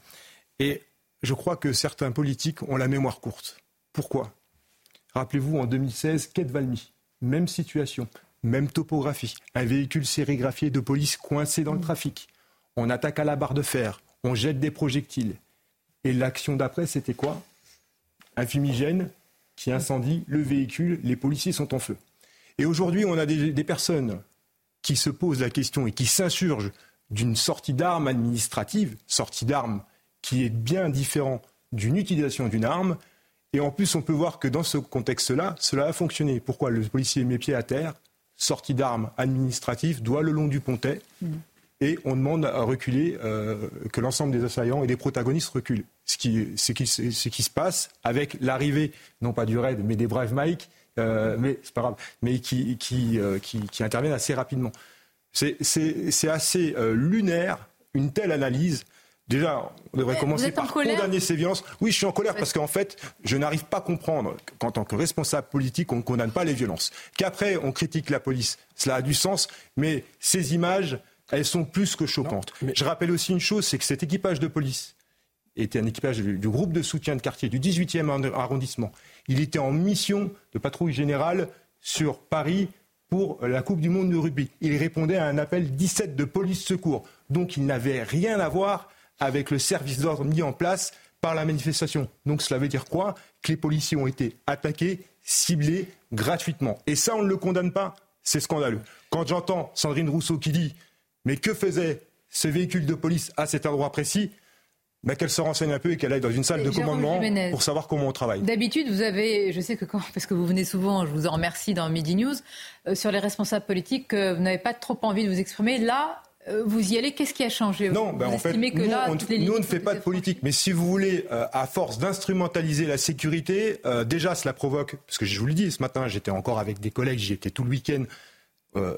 Et je crois que certains politiques ont la mémoire courte. Pourquoi? Rappelez-vous, en 2016, Quai de Valmy, même situation, même topographie, un véhicule sérigraphié de police coincé dans le trafic. On attaque à la barre de fer, on jette des projectiles. Et l'action d'après, c'était quoi? Un fumigène qui incendie le véhicule, les policiers sont en feu. Et aujourd'hui, on a des, des, personnes qui se posent la question et qui s'insurgent d'une sortie d'armes administrative, sortie d'armes qui est bien différent d'une utilisation d'une arme, et en plus, on peut voir que dans ce contexte-là, cela a fonctionné. Pourquoi Le policier met pied à terre, sortie d'armes administratives, doit le long du pontet, mm. et on demande à reculer, euh, que l'ensemble des assaillants et des protagonistes reculent. Ce qui, ce qui, ce qui se passe avec l'arrivée, non pas du raid, mais des Brave Mike, euh, mais c'est pas grave, mais qui, qui, euh, qui, interviennent assez rapidement. C'est assez lunaire, une telle analyse Déjà, on devrait commencer par condamner ces violences. Oui, je suis en colère parce qu'en fait, je n'arrive pas à comprendre qu'en tant que responsable politique, on ne condamne pas les violences. Qu'après, on critique la police. Cela a du sens, mais ces images, elles sont plus que choquantes. Je rappelle aussi une chose, c'est que cet équipage de police était un équipage du, du groupe de soutien de quartier du 18e arrondissement. Il était en mission de patrouille générale sur Paris pour la Coupe du Monde de rugby. Il répondait à un appel 17 de police secours. Donc il n'avait rien à voir avec le service d'ordre mis en place par la manifestation. Donc cela veut dire quoi? Que les policiers ont été attaqués, ciblés gratuitement. Et ça, on ne le condamne pas. C'est scandaleux. Quand j'entends Sandrine Rousseau qui dit Mais que faisait ce véhicule de police à cet endroit précis? Bah, qu'elle se renseigne un peu et qu'elle aille dans une salle de commandement pour savoir comment on travaille. D'habitude, vous avez, je sais que quand, parce que vous venez souvent, je vous en remercie dans Midi News, euh, sur les responsables politiques, vous n'avez pas trop envie de vous exprimer. Là, euh, vous y allez, qu'est-ce qui a changé Non, ben en fait, nous, on, ne fait pas de politique. Mais si vous voulez, euh, à force d'instrumentaliser la sécurité, euh, déjà cela provoque, parce que je vous le dis ce matin, j'étais encore avec des collègues, j'y étais tout le week-end,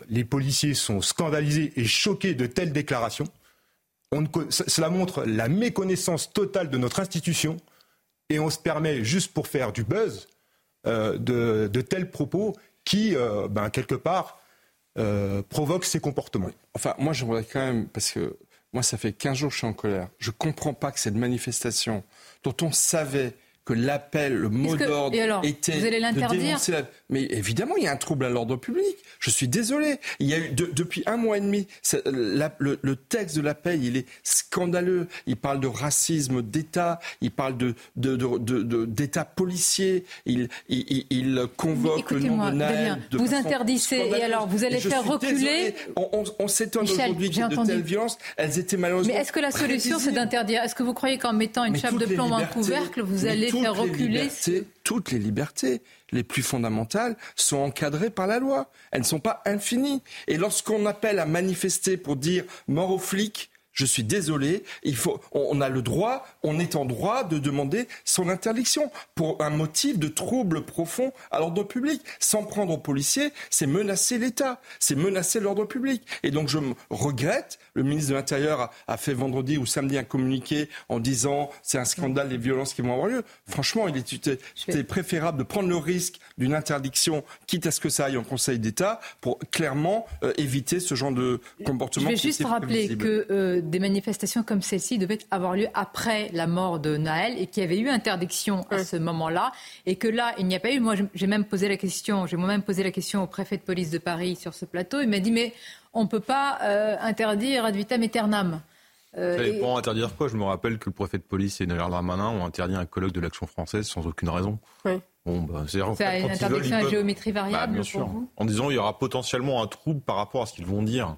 les policiers sont scandalisés et choqués de telles déclarations. cela montre la méconnaissance totale de notre institution et on se permet, juste pour faire du buzz, de, tels propos qui, ben, quelque part, provoque ces comportements. Enfin, moi, j'aimerais quand même, parce que moi, ça fait 15 jours que je suis en colère. Je ne comprends pas que cette manifestation, dont on savait que l'appel, le mot d'ordre était vous allez l'interdire Mais évidemment, il y a un trouble à l'ordre public. Je suis désolé. Il y a eu depuis un mois et demi, le, texte de l'appel, il est scandaleux. Il parle de racisme d'État, il parle de, d'État policier, il, il, convoque le nom de Naël. vous interdissez et alors vous allez faire reculer. On, s'étonne aujourd'hui de, telles violences. Elles étaient malheureusement. Mais est-ce que la solution c'est d'interdire? Est-ce que vous croyez qu'en mettant une chape de plomb un couvercle, vous allez reculer toutes les libertés les plus fondamentales sont encadrées par la loi. Elles ne sont pas infinies. Et lorsqu'on appelle à manifester pour dire mort aux flics, je suis désolé, il faut, on a le droit, on est en droit de demander son interdiction pour un motif de trouble profond à l'ordre public. Sans prendre aux policiers, c'est menacer l'État, c'est menacer l'ordre public. Et donc je regrette, le ministre de l'Intérieur a, fait vendredi ou samedi un communiqué en disant c'est un scandale les violences qui vont avoir lieu. Franchement, il était, préférable de prendre le risque d'une interdiction, quitte à ce que ça aille en Conseil d'État, pour clairement euh, éviter ce genre de comportement. Je vais juste rappeler que euh, des manifestations comme celle-ci devaient avoir lieu après la mort de Naël et qu'il y avait eu interdiction à ce moment-là et que là, il n'y a pas eu. Moi, j'ai même posé la question, j'ai moi-même posé la question au préfet de police de Paris sur ce plateau. Il m'a dit, mais on ne peut pas euh, interdire ad vitam aeternam. Euh, Pour interdire quoi? Je me rappelle que le préfet de police et Naël Ramanin ont interdit un colloque de l'action française sans aucune raison. Oui. Bon, bah, c'est une interdiction à géométrie bah, variable sûr. En disant il y aura potentiellement un trouble par rapport à ce qu'ils vont dire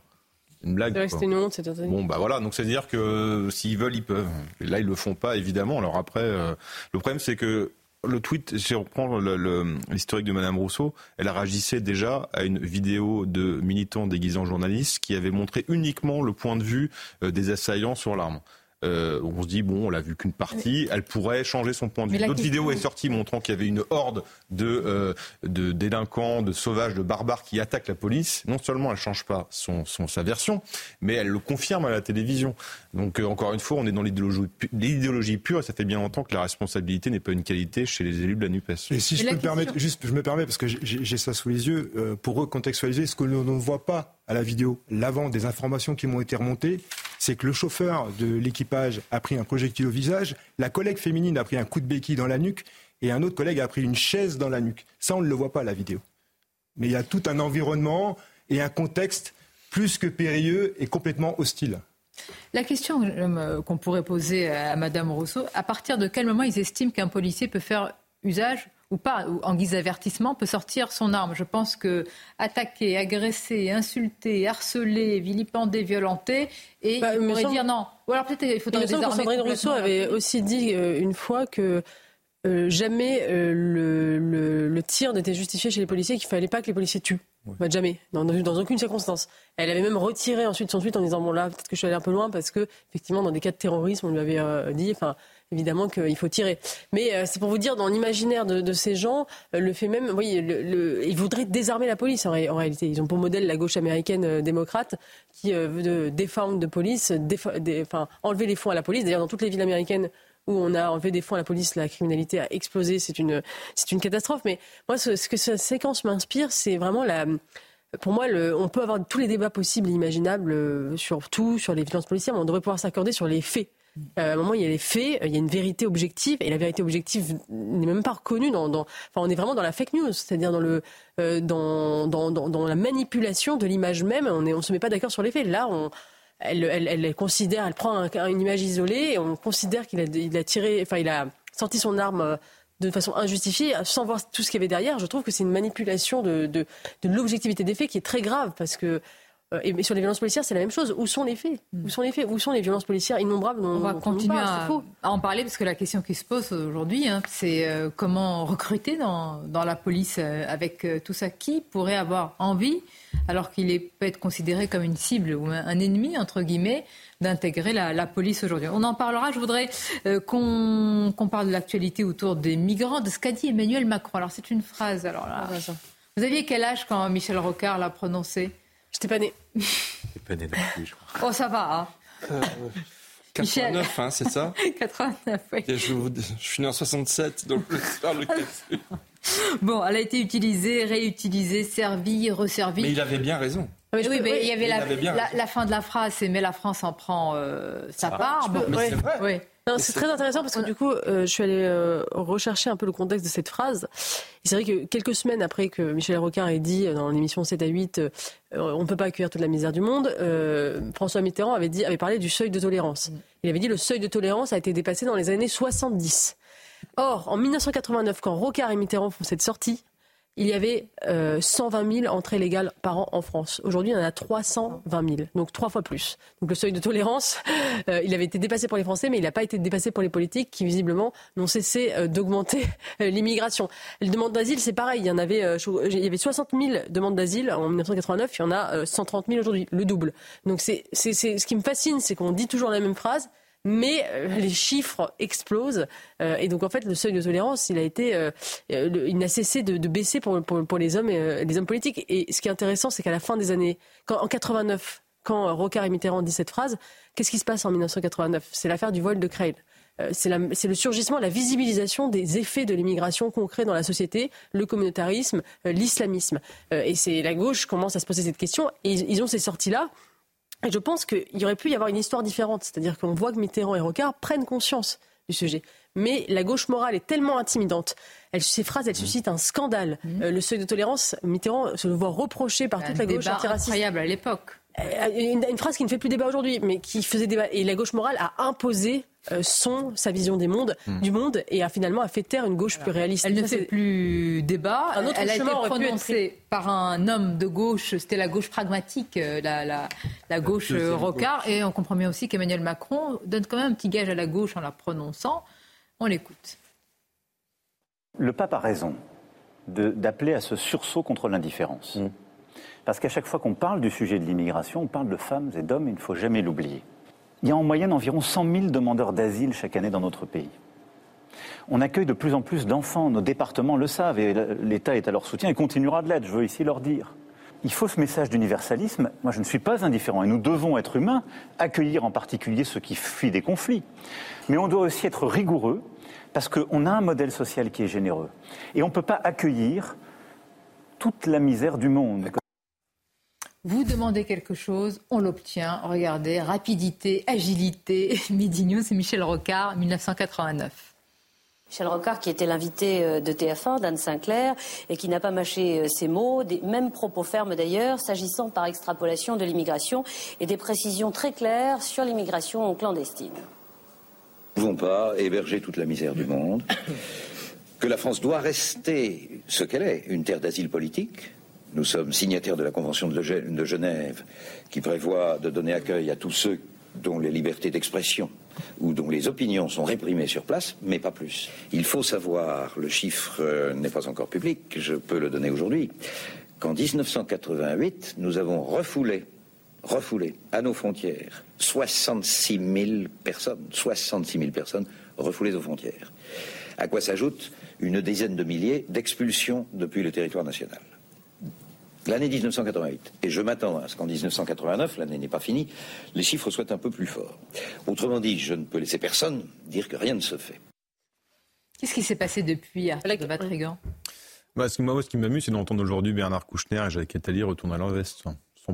une blague. C'était une honte, Bon, bah voilà, donc c'est à dire que s'ils veulent, ils peuvent. là, ils le font pas, évidemment. Alors après, euh, le problème, c'est que le tweet, si on reprend l'historique de Madame Rousseau, elle réagissait déjà à une vidéo de militants déguisés en journalistes qui avait montré uniquement le point de vue euh, des assaillants sur l'arme. Euh, on se dit bon, on l'a vu qu'une partie, elle pourrait changer son point de vue. L'autre vidéo est sortie montrant qu'il y avait une horde de, euh, de délinquants, de sauvages, de barbares qui attaquent la police. Non seulement elle change pas son, son sa version, mais elle le confirme à la télévision. Donc euh, encore une fois, on est dans l'idéologie pure et ça fait bien longtemps que la responsabilité n'est pas une qualité chez les élus de la Nupes. Et si je peux me permettre, juste, je me permets parce que j'ai ça sous les yeux euh, pour recontextualiser ce que l'on ne voit pas à la vidéo, l'avant des informations qui m'ont été remontées, c'est que le chauffeur de l'équipage a pris un projectile au visage, la collègue féminine a pris un coup de béquille dans la nuque et un autre collègue a pris une chaise dans la nuque. Ça, on ne le voit pas à la vidéo. Mais il y a tout un environnement et un contexte plus que périlleux et complètement hostile. La question euh, qu'on pourrait poser à Madame Rousseau, à partir de quel moment ils estiment qu'un policier peut faire usage ou pas, ou en guise d'avertissement, peut sortir son arme. Je pense que attaquer, agresser, insulter, harceler, vilipender, violenter, et bah, il pourrait dire non. Ou alors peut-être il faudrait désarmer. Sandrine Rousseau avait aussi dit euh, une fois que euh, jamais euh, le, le, tir n'était justifié chez les policiers, qu'il fallait pas que les policiers tuent. Bah, jamais, dans, dans, aucune circonstance. Elle avait même retiré ensuite son tweet en disant bon là peut-être que je suis allée un peu loin parce que effectivement dans des cas de terrorisme on lui avait dit enfin évidemment qu'il faut tirer. Mais euh, c'est pour vous dire, dans l'imaginaire de, ces gens, euh, le fait même, oui, ils voudraient désarmer la police en, réalité. Ils ont pour modèle la gauche américaine euh, démocrate qui veut de défendre de police, enfin, enlever les fonds à la police. D'ailleurs, dans toutes les villes américaines où on a enlevé des fonds à la police, la criminalité a explosé. C'est une, catastrophe. Mais moi, ce, que cette séquence m'inspire, c'est vraiment la pour moi, on peut avoir tous les débats possibles et imaginables sur tout, sur les violences policières, mais on devrait pouvoir s'accorder sur les faits. Euh, à un moment, il y a les faits, il y a une vérité objective, et la vérité objective n'est même pas reconnue. Dans, enfin, on est vraiment dans la fake news, c'est-à-dire dans euh, dans, dans, dans, la manipulation de l'image même. On ne se met pas d'accord sur les faits. Là, elle, elle, considère, elle prend une image isolée, et on considère qu'il a, a tiré, enfin, il a sorti son arme euh, de façon injustifiée, sans voir tout ce qu'il y avait derrière. Je trouve que c'est une manipulation de, de, de l'objectivité des faits qui est très grave, parce que euh, et sur les violences policières, c'est la même chose. Où sont les faits? Hmm. Où sont les faits? Où sont les violences policières innombrables On va continuer à, en parler parce que la question qui se pose aujourd'hui, hein, c'est euh, comment recruter dans, dans la police euh, avec tout ça? Qui pourrait avoir envie, alors qu'il peut être considéré comme une cible ou un, ennemi, entre guillemets, d'intégrer la, police aujourd'hui? On en parlera. Je voudrais qu'on parle de l'actualité autour des migrants, de ce qu'a dit Emmanuel Macron. Alors c'est une phrase. Alors là, vous aviez quel âge quand Michel Rocard l'a prononcé? J'étais pas née. J'étais pas née non plus, je crois. Oh, ça va. Hein. Euh, 89, hein, c'est ça 89, oui. je, je, suis né en 67, donc je vais faire le calcul. Bon, elle a été utilisée, réutilisée, servie, resservie. Mais il avait bien raison. Ah, oui, mais il y avait la, fin de la phrase, c'est mais la France en prend euh, sa part. mais c'est vrai. C'est très intéressant parce que du coup, euh, je suis allée euh, rechercher un peu le contexte de cette phrase. C'est vrai que quelques semaines après que Michel Rocard ait dit dans l'émission 7 à 8, on ne peut pas accueillir toute la misère du monde, François Mitterrand avait, dit, avait parlé du seuil de tolérance. Mm. Il avait dit le seuil de tolérance a été dépassé dans les années 70. Or, en 1989, quand Rocard et Mitterrand font cette sortie, il y avait 120 euh, 000 entrées légales par an en France. Aujourd'hui, il y en a 320 000, donc trois fois plus. Donc le seuil de tolérance, euh, il avait été dépassé pour les Français, mais il n'a pas été dépassé pour les politiques qui, visiblement, n'ont cessé euh, d'augmenter l'immigration. Les demandes d'asile, c'est pareil. Il y, en avait, il y avait 60 000 demandes d'asile en 1989, il y en a 130 000 aujourd'hui, le double. Donc c'est, ce qui me fascine, c'est qu'on dit toujours la même phrase, mais euh, les chiffres explosent. Euh, et donc, en fait, le seuil de tolérance, il a été, euh, il n'a cessé de, baisser pour, les hommes et les hommes politiques. Et ce qui est intéressant, c'est qu'à la fin des années, en 89, quand Rocard et Mitterrand disent cette phrase, qu'est-ce qui se passe en 1989 C'est l'affaire du vol de Creil. C'est le surgissement, la visibilisation des effets de l'immigration concrets dans la société, le communautarisme, l'islamisme. et c'est la gauche commence à se poser cette question. Et ils ont ces sorties-là et je pense qu'il y aurait pu y avoir une histoire différente. C'est-à-dire qu'on voit que Mitterrand et Rocard prennent conscience du sujet. Mais la gauche morale est tellement intimidante. Elle, ces phrases, elles suscitent un scandale. Mmh. Euh, le seuil de tolérance, Mitterrand se le voit reproché par toute la gauche antiraciste. incroyable à l'époque. Euh, une, phrase qui ne fait plus débat aujourd'hui, mais qui faisait débat. Et la gauche morale a imposé euh, son, sa vision des mondes, hmm. du monde et a finalement a fait taire une gauche plus réaliste. Elle ne fait plus débat. Un autre Elle a été prononcée par un homme de gauche, c'était la gauche pragmatique, euh, la, la, la gauche rocard. Et on comprend bien aussi qu'Emmanuel Macron donne quand même un petit gage à la gauche en la prononçant. On l'écoute. Le pape a raison d'appeler à ce sursaut contre l'indifférence. Hmm. Parce qu'à chaque fois qu'on parle du sujet de l'immigration, on parle de femmes et d'hommes, il ne faut jamais l'oublier. Il y a en moyenne environ 100 000 demandeurs d'asile chaque année dans notre pays. On accueille de plus en plus d'enfants, nos départements le savent, et l'État est à leur soutien et continuera de l'être, je veux ici leur dire. Il faut ce message d'universalisme. Moi, je ne suis pas indifférent, et nous devons être humains, accueillir en particulier ceux qui fuient des conflits. Mais on doit aussi être rigoureux, parce qu'on a un modèle social qui est généreux. Et on ne peut pas accueillir toute la misère du monde. Vous demandez quelque chose, on l'obtient. Regardez, rapidité, agilité. Midi News, c'est Michel Rocard, 1989. Michel Rocard, qui était l'invité euh, de TF1, d'Anne Sinclair, et qui n'a pas mâché euh, ses mots, des mêmes propos fermes d'ailleurs, s'agissant par extrapolation de l'immigration, et des précisions très claires sur l'immigration clandestine. Nous ne pouvons pas héberger toute la misère du monde, que la France doit rester ce qu'elle est, une terre d'asile politique, nous sommes signataires de la Convention de Genève qui prévoit de donner accueil à tous ceux dont les libertés d'expression ou dont les opinions sont réprimées sur place, mais pas plus. Il faut savoir, le chiffre euh, n'est pas encore public, je peux le donner aujourd'hui, qu'en 1988, nous avons refoulé, refoulé à nos frontières 66 000 personnes, 66 000 personnes refoulées aux frontières. À quoi s'ajoute une dizaine de milliers d'expulsions depuis le territoire national l'année 1988. Et je m'attends à ce qu'en 1989, l'année n'est pas finie, les chiffres soient un peu plus forts. Autrement dit, je ne peux laisser personne dire que rien ne se fait. Qu'est-ce qui s'est passé depuis à de Vatrigan? Bah, ce, Moi, ce qui m'amuse, c'est d'entendre aujourd'hui Bernard Kouchner et Jacques Attali retourner à leur veste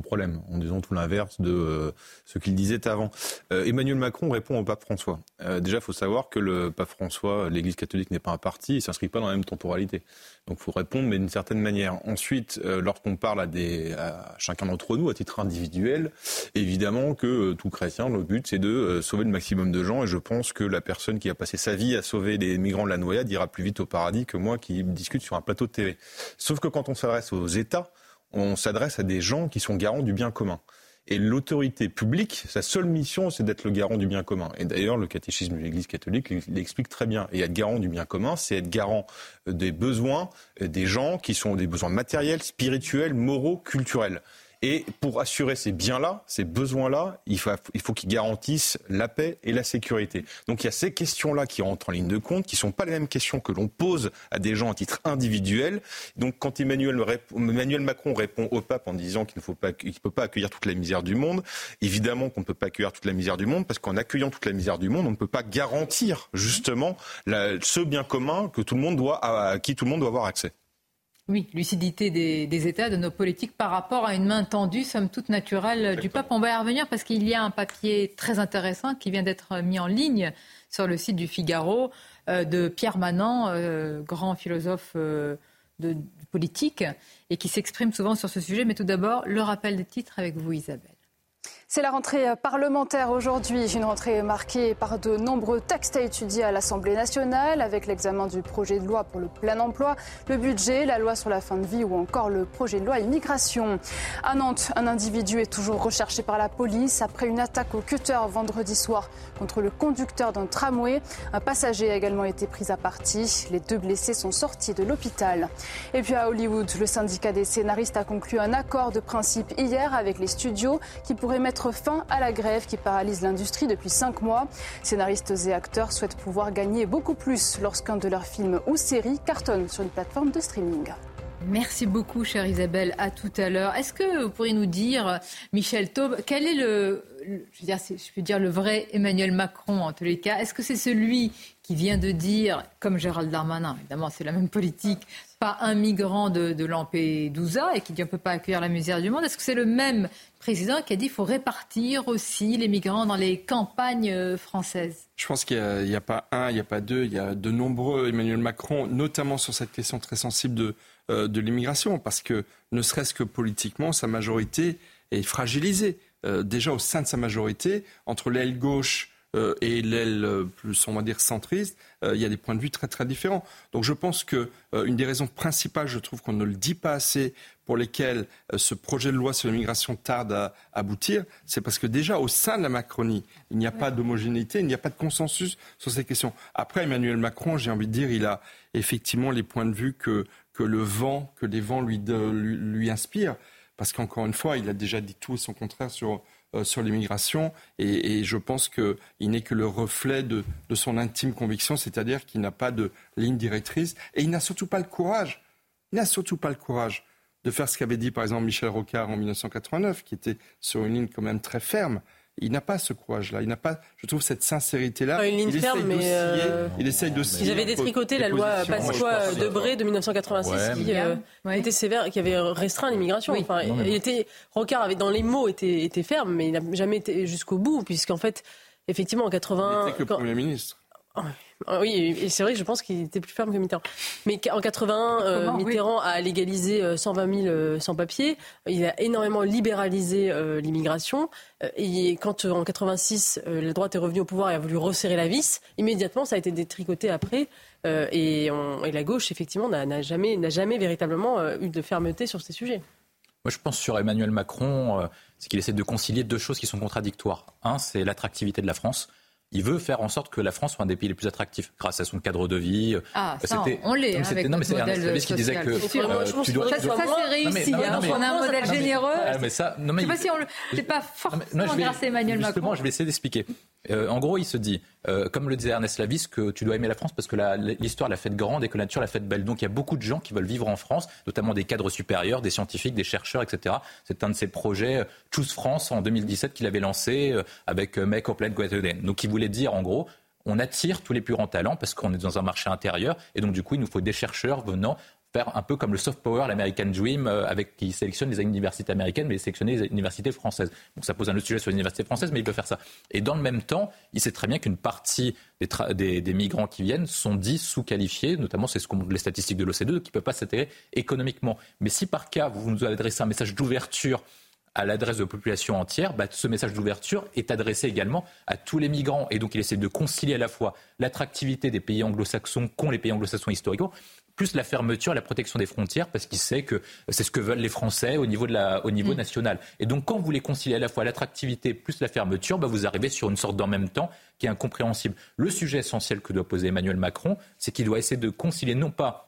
problème, en disant tout l'inverse de euh, ce qu'il disait avant. Euh, Emmanuel Macron répond au pape François. Euh, déjà, il faut savoir que le pape François, l'Église catholique n'est pas un parti, il ne s'inscrit pas dans la même temporalité. Donc il faut répondre, mais d'une certaine manière. Ensuite, lorsqu'on parle à, des, à chacun d'entre nous, à titre individuel, évidemment que tout chrétien, le but, c'est de sauver le maximum de gens. Et je pense que la personne qui a passé sa vie à sauver les migrants de la noyade ira plus vite au paradis que moi qui discute sur un plateau de télé. Sauf que quand on s'adresse aux États, on s'adresse à des gens qui sont garants du bien commun. Et l'autorité publique, sa seule mission, c'est d'être le garant du bien commun. Et d'ailleurs, le catéchisme de l'Église catholique l'explique très bien. Et être garant du bien commun, c'est être garant des besoins des gens qui sont des besoins matériels, spirituels, moraux, culturels. Et pour assurer ces biens-là, ces besoins-là, il faut, il faut qu'ils garantissent la paix et la sécurité. Donc il y a ces questions-là qui rentrent en ligne de compte, qui ne sont pas les mêmes questions que l'on pose à des gens à titre individuel. Donc quand Emmanuel, Macron répond au pape en disant qu'il ne faut pas, peut pas accueillir toute la misère du monde, évidemment qu'on ne peut pas accueillir toute la misère du monde, parce qu'en accueillant toute la misère du monde, on ne peut pas garantir justement ce bien commun à qui tout le monde doit avoir accès. Oui, lucidité des, États, de nos politiques par rapport à une main tendue, somme toute naturelle, du pape. On va y revenir parce qu'il y a un papier très intéressant qui vient d'être mis en ligne sur le site du Figaro euh, de Pierre Manant, euh, grand philosophe euh, de, politique, et qui s'exprime souvent sur ce sujet. Mais tout d'abord, le rappel des titres avec vous, Isabelle. C'est la rentrée parlementaire aujourd'hui, une rentrée marquée par de nombreux textes à étudier à l'Assemblée nationale, avec l'examen du projet de loi pour le plein emploi, le budget, la loi sur la fin de vie ou encore le projet de loi immigration. À Nantes, un individu est toujours recherché par la police après une attaque au cutter vendredi soir contre le conducteur d'un tramway. Un passager a également été pris à partie. Les deux blessés sont sortis de l'hôpital. Et puis à Hollywood, le syndicat des scénaristes a conclu un accord de principe hier avec les studios qui pourrait mettre fin à la grève qui paralyse l'industrie depuis cinq mois. Scénaristes et acteurs souhaitent pouvoir gagner beaucoup plus lorsqu'un de leurs films ou séries cartonne sur une plateforme de streaming. Merci beaucoup, chère Isabelle. À tout à l'heure. Est-ce que vous pourriez nous dire, Michel Taube, quel est le, je, veux dire, je dire le vrai Emmanuel Macron en tous les cas? Est-ce que c'est celui qui vient de dire, comme Gérald Darmanin, évidemment c'est la même politique, un migrant de, de Lampedusa et qui dit on ne peut pas accueillir la misère du monde Est-ce que c'est le même président qui a dit qu'il faut répartir aussi les migrants dans les campagnes euh, françaises? Je pense qu'il n'y a, pas un, il n'y a pas deux, il y a de nombreux Emmanuel Macron, notamment sur cette question très sensible de, euh, l'immigration, parce que ne serait-ce que politiquement, sa majorité est fragilisée. Euh, déjà au sein de sa majorité, entre l'aile gauche et l'aile euh, plus, on va dire, centriste, il y a des points de vue très très différents. Donc je pense que une des raisons principales, je trouve qu'on ne le dit pas assez, pour lesquelles ce projet de loi sur l'immigration tarde à aboutir, c'est parce que déjà au sein de la Macronie, il n'y a pas d'homogénéité, il n'y a pas de consensus sur ces questions. Après, Emmanuel Macron, j'ai envie de dire, il a effectivement les points de vue que, que le vent, que les vents lui, lui, lui inspirent parce qu'encore une fois, il a déjà dit tout et son contraire sur, euh, sur l'immigration, et, je pense qu'il n'est que le reflet de, de son intime conviction, c'est-à-dire qu'il n'a pas de ligne directrice, et il n'a surtout pas le courage, il n'a surtout pas le courage de faire ce qu'avait dit par exemple Michel Rocard en 1989, qui était sur une ligne quand même très ferme, il n'a pas ce courage-là. Il n'a pas, je trouve, cette sincérité-là. Une ligne il ferme, mais euh... il essaye de. Ils avaient détricoté la loi Pasqua Debré de 1986 qui euh, était sévère, qui avait restreint l'immigration. Enfin, il était Rocard avait dans les mots été, été ferme, mais il n'a jamais été jusqu'au bout, puisqu'en fait, effectivement, en 80. Il était que le Premier ministre. Ah oui, et c'est vrai que je pense qu'il était plus ferme que Mitterrand. Mais en 81, euh, Mitterrand a légalisé 120 000 sans-papiers. Il a énormément libéralisé euh, l'immigration. Euh, et quand en 86, la droite est revenue au pouvoir et a voulu resserrer la vis, immédiatement, ça a été détricoté après. Et, et, la gauche, effectivement, n'a jamais, jamais véritablement eu de fermeté sur ces sujets. Moi, je pense sur Emmanuel Macron, c'est qu'il essaie de concilier deux choses qui sont contradictoires. Un, c'est l'attractivité de la France il veut faire en sorte que la France soit un des pays les plus attractifs grâce à son cadre de vie. Ah, ça, on l'est. Avec non, mais c'est Ernest qui disait que euh, tu dois. Ça, ça c'est réussi. Non, hein, on a un modèle généreux. Ah, mais ça, non, mais je sais pas si on le. C'est pas forcément grâce à Emmanuel Macron. Justement, je vais essayer d'expliquer. Euh, en gros, il se dit, euh, comme le disait Ernest Lavis, que tu dois aimer la France parce que l'histoire l'a fait grande et que la nature l'a fait belle. Donc il y a beaucoup de gens qui veulent vivre en France, notamment des cadres supérieurs, des scientifiques, des chercheurs, etc. C'est un de ses projets, euh, Choose France, en 2017, qu'il avait lancé avec Make Great Again. Donc il voulait dire, en gros, on attire tous les plus grands talents parce qu'on est dans un marché intérieur et donc du coup il nous faut des chercheurs venant un peu comme le soft power, l'American Dream, euh, avec qui sélectionne les universités américaines, mais sélectionner les universités françaises. Donc ça pose un autre sujet sur les universités françaises, mais il peut faire ça. Et dans le même temps, il sait très bien qu'une partie des, migrants qui viennent sont dits sous-qualifiés, notamment c'est ce qu'on les statistiques de l'OCDE, qui ne peuvent pas s'intégrer économiquement. Mais si par cas vous nous adressez un message d'ouverture à l'adresse de la population entière, bah, ce message d'ouverture est adressé également à tous les migrants. Et donc il essaie de concilier à la fois l'attractivité des pays anglo-saxons qu'ont les pays anglo-saxons historiquement, plus la fermeture et la protection des frontières, parce qu'il sait que c'est ce que veulent les Français au niveau, de la, au niveau mm. national. Et donc, quand vous voulez concilier à la fois l'attractivité plus la fermeture, bah, vous arrivez sur une sorte d'en même temps qui est incompréhensible. Le sujet essentiel que doit poser Emmanuel Macron, c'est qu'il doit essayer de concilier non pas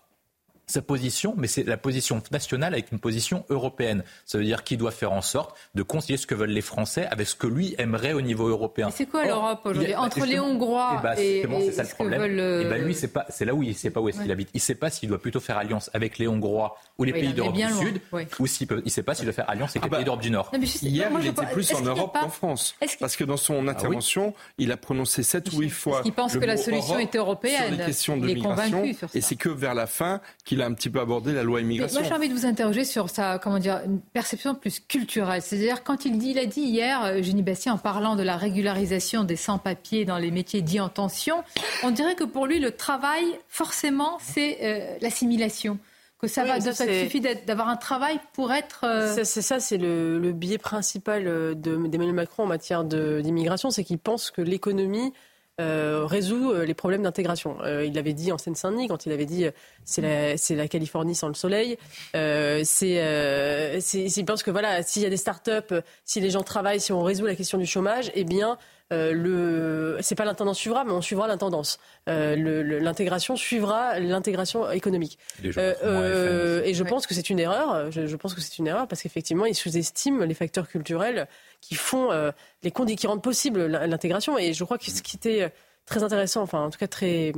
sa position, mais c'est la position nationale avec une position européenne. Ça veut dire qu'il doit faire en sorte de concilier ce que veulent les Français avec ce que lui aimerait au niveau européen. C'est quoi l'Europe aujourd'hui Entre les Hongrois eh ben, et, c'est ça le problème. Veulent... Eh ben, lui, c'est pas, c'est là où il sait pas où est-ce qu'il habite. Il sait pas s'il doit plutôt faire alliance avec les Hongrois ou les pays d'Europe du Sud, ou s'il ne sait pas s'il doit faire alliance avec ah les bah, pays d'Europe du Nord. Hier, il était plus en Europe qu'en France, parce que dans son ah intervention, il a prononcé sept ou huit fois. Il pense que la solution était européenne. Sur les questions de migration, et c'est que vers la fin qu'il a un petit peu abordé la loi immigration. moi, j'ai envie de vous interroger sur sa, comment dire, une perception plus culturelle. C'est-à-dire, quand il dit, il a dit hier, euh, Génie Bastien, en parlant de la régularisation des sans-papiers dans les métiers dits en tension, on dirait que pour lui, le travail, forcément, c'est euh, l'assimilation que ça va, ça, suffit d'avoir un travail pour être. Euh, c'est ça, c'est le, biais principal d'Emmanuel Macron en matière d'immigration, c'est qu'il pense que l'économie euh, résout euh, les problèmes d'intégration. Euh, il l'avait dit en Seine-Saint-Denis quand il avait dit c'est la, la, Californie sans le soleil. c'est, il pense que voilà, s'il y a des start-up, si les gens travaillent, si on résout la question du chômage, eh bien euh, le, c'est pas l'intendance suivra, mais on suivra l'intendance. Euh, l'intégration suivra l'intégration économique. Euh, et je pense que c'est une erreur. Je, pense que c'est une erreur parce qu'effectivement, ils sous-estiment les facteurs culturels qui font les conditions qui rendent possible l'intégration. Et je crois que ce qui était très intéressant, enfin en tout cas très,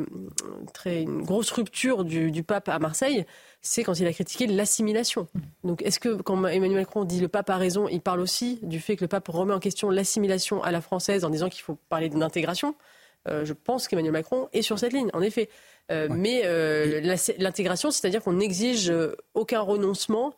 très une grosse rupture du, du pape à Marseille, c'est quand il a critiqué l'assimilation. Donc est-ce que quand Emmanuel Macron dit le pape a raison, il parle aussi du fait que le pape remet en question l'assimilation à la française en disant qu'il faut parler d'intégration? Euh, Je pense qu'Emmanuel Macron est sur cette ligne, en effet. Euh, mais euh, l'intégration, c'est-à-dire qu'on n'exige aucun renoncement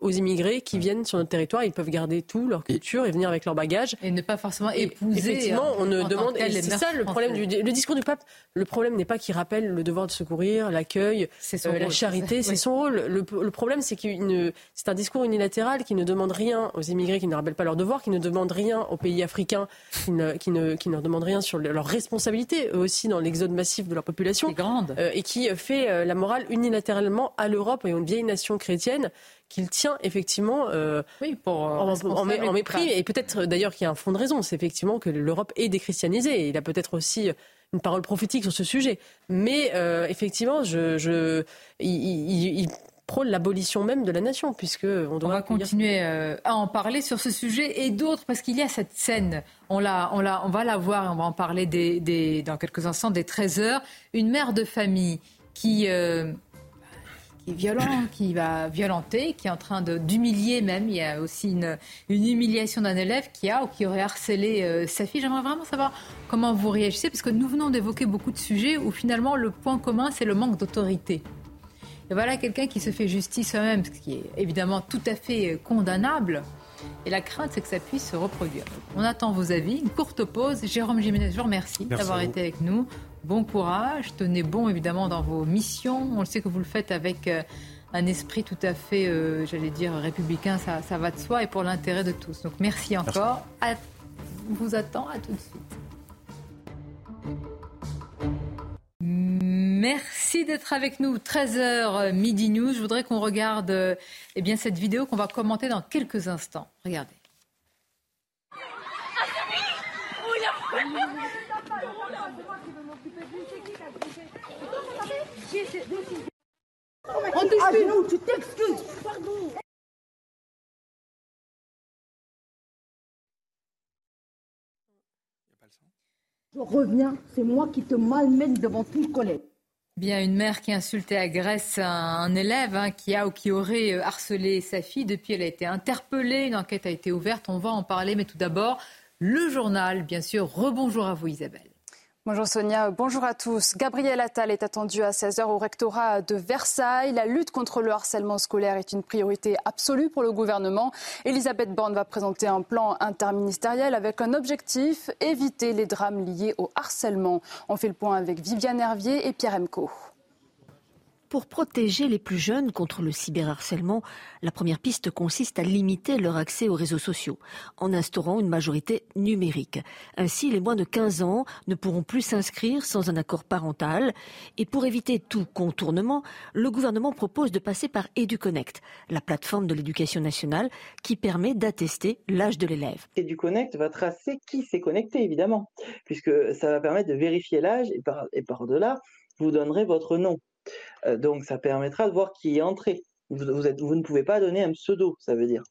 aux immigrés qui viennent sur notre territoire. Ils peuvent garder tout, leur culture et venir avec leur bagage. Et ne pas forcément épouser. effectivement, on ne demande. C'est ça le problème du le discours du pape. Le problème n'est pas qu'il rappelle le devoir de secourir, l'accueil, euh, la charité, c'est son rôle. Le, problème, c'est qu'il c'est un discours unilatéral qui ne demande rien aux immigrés, qui ne rappellent pas leurs devoirs, qui ne demande rien aux pays africains, qui ne, qui ne, qui ne demande rien sur leurs responsabilités, eux aussi, dans l'exode massif de leur population. Grande. Euh, et qui fait euh, la morale unilatéralement à l'Europe et à une vieille nation chrétienne qu'il tient effectivement euh, pour, en, en, mépris. Et peut-être d'ailleurs qu'il y a un fond de raison, c'est effectivement que l'Europe est déchristianisée. il a peut-être aussi une parole prophétique sur ce sujet. Mais euh, effectivement, je, je il, il, prône l'abolition même de la nation, puisque on doit. On va continuer euh, à en parler sur ce sujet et d'autres, parce qu'il y a cette scène. On la, on la, on va la voir, on va en parler des, des, dans quelques instants des 13 heures. Une mère de famille qui qui est violent, qui va violenter, qui est en train d'humilier même. Il y a aussi une, une humiliation d'un élève qui a ou qui aurait harcelé euh, sa fille. J'aimerais vraiment savoir comment vous réagissez, parce que nous venons d'évoquer beaucoup de sujets où finalement le point commun, c'est le manque d'autorité. Et voilà quelqu'un qui se fait justice soi-même, ce qui est évidemment tout à fait euh, condamnable. Et la crainte, c'est que ça puisse se reproduire. On attend vos avis. Une courte pause. Jérôme Jiménez, je vous remercie d'avoir été avec nous. Bon courage. Tenez bon, évidemment, dans vos missions. On le sait que vous le faites avec euh, un esprit tout à fait, euh, j'allais dire, républicain. Ça, ça, va de soi et pour l'intérêt de tous. Donc merci encore. on vous attend. À tout de suite. Merci d'être avec nous. 13h euh, midi news. Je voudrais qu'on regarde eh bien, cette vidéo qu'on va commenter dans quelques instants. Regardez. On te tu t'excuses. Pardon. Je reviens, c'est moi qui te malmène devant tout le collègue. Bien, une mère qui insulte et agresse un, élève hein, qui a ou qui aurait euh, harcelé sa fille. Depuis, elle a été interpellée. Une enquête a été ouverte. On va en parler. Mais tout d'abord, le journal, bien sûr. Rebonjour à vous, Isabelle. Bonjour Sonia, bonjour à tous. Gabriel Attal est attendu à 16h au rectorat de Versailles. La lutte contre le harcèlement scolaire est une priorité absolue pour le gouvernement. Elisabeth Borne va présenter un plan interministériel avec un objectif, éviter les drames liés au harcèlement. On fait le point avec Viviane Hervier et Pierre Emco. Pour protéger les plus jeunes contre le cyberharcèlement, la première piste consiste à limiter leur accès aux réseaux sociaux en instaurant une majorité numérique. Ainsi, les moins de 15 ans ne pourront plus s'inscrire sans un accord parental. Et pour éviter tout contournement, le gouvernement propose de passer par EduConnect, la plateforme de l'éducation nationale qui permet d'attester l'âge de l'élève. EduConnect va tracer qui s'est connecté, évidemment, puisque ça va permettre de vérifier l'âge et par, et par delà, vous donnerez votre nom. Donc ça permettra de voir qui est entré. vous ne pouvez pas donner un pseudo, ça veut dire.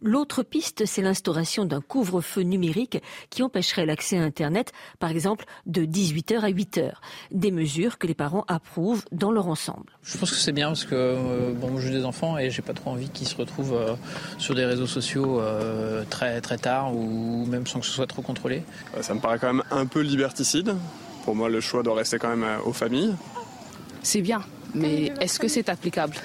L'autre piste, c'est l'instauration d'un couvre-feu numérique qui empêcherait l'accès à Internet, par exemple, de 18h à 8h. Des mesures que les parents approuvent dans leur ensemble. Je pense que c'est bien parce que euh, bon, j'ai des enfants et j'ai pas trop envie qu'ils se retrouvent euh, sur des réseaux sociaux euh, très, très tard ou même sans que ce soit trop contrôlé. Ça me paraît quand même un peu liberticide. Pour moi, le choix doit rester quand même aux familles. C'est bien, mais est-ce que c'est applicable?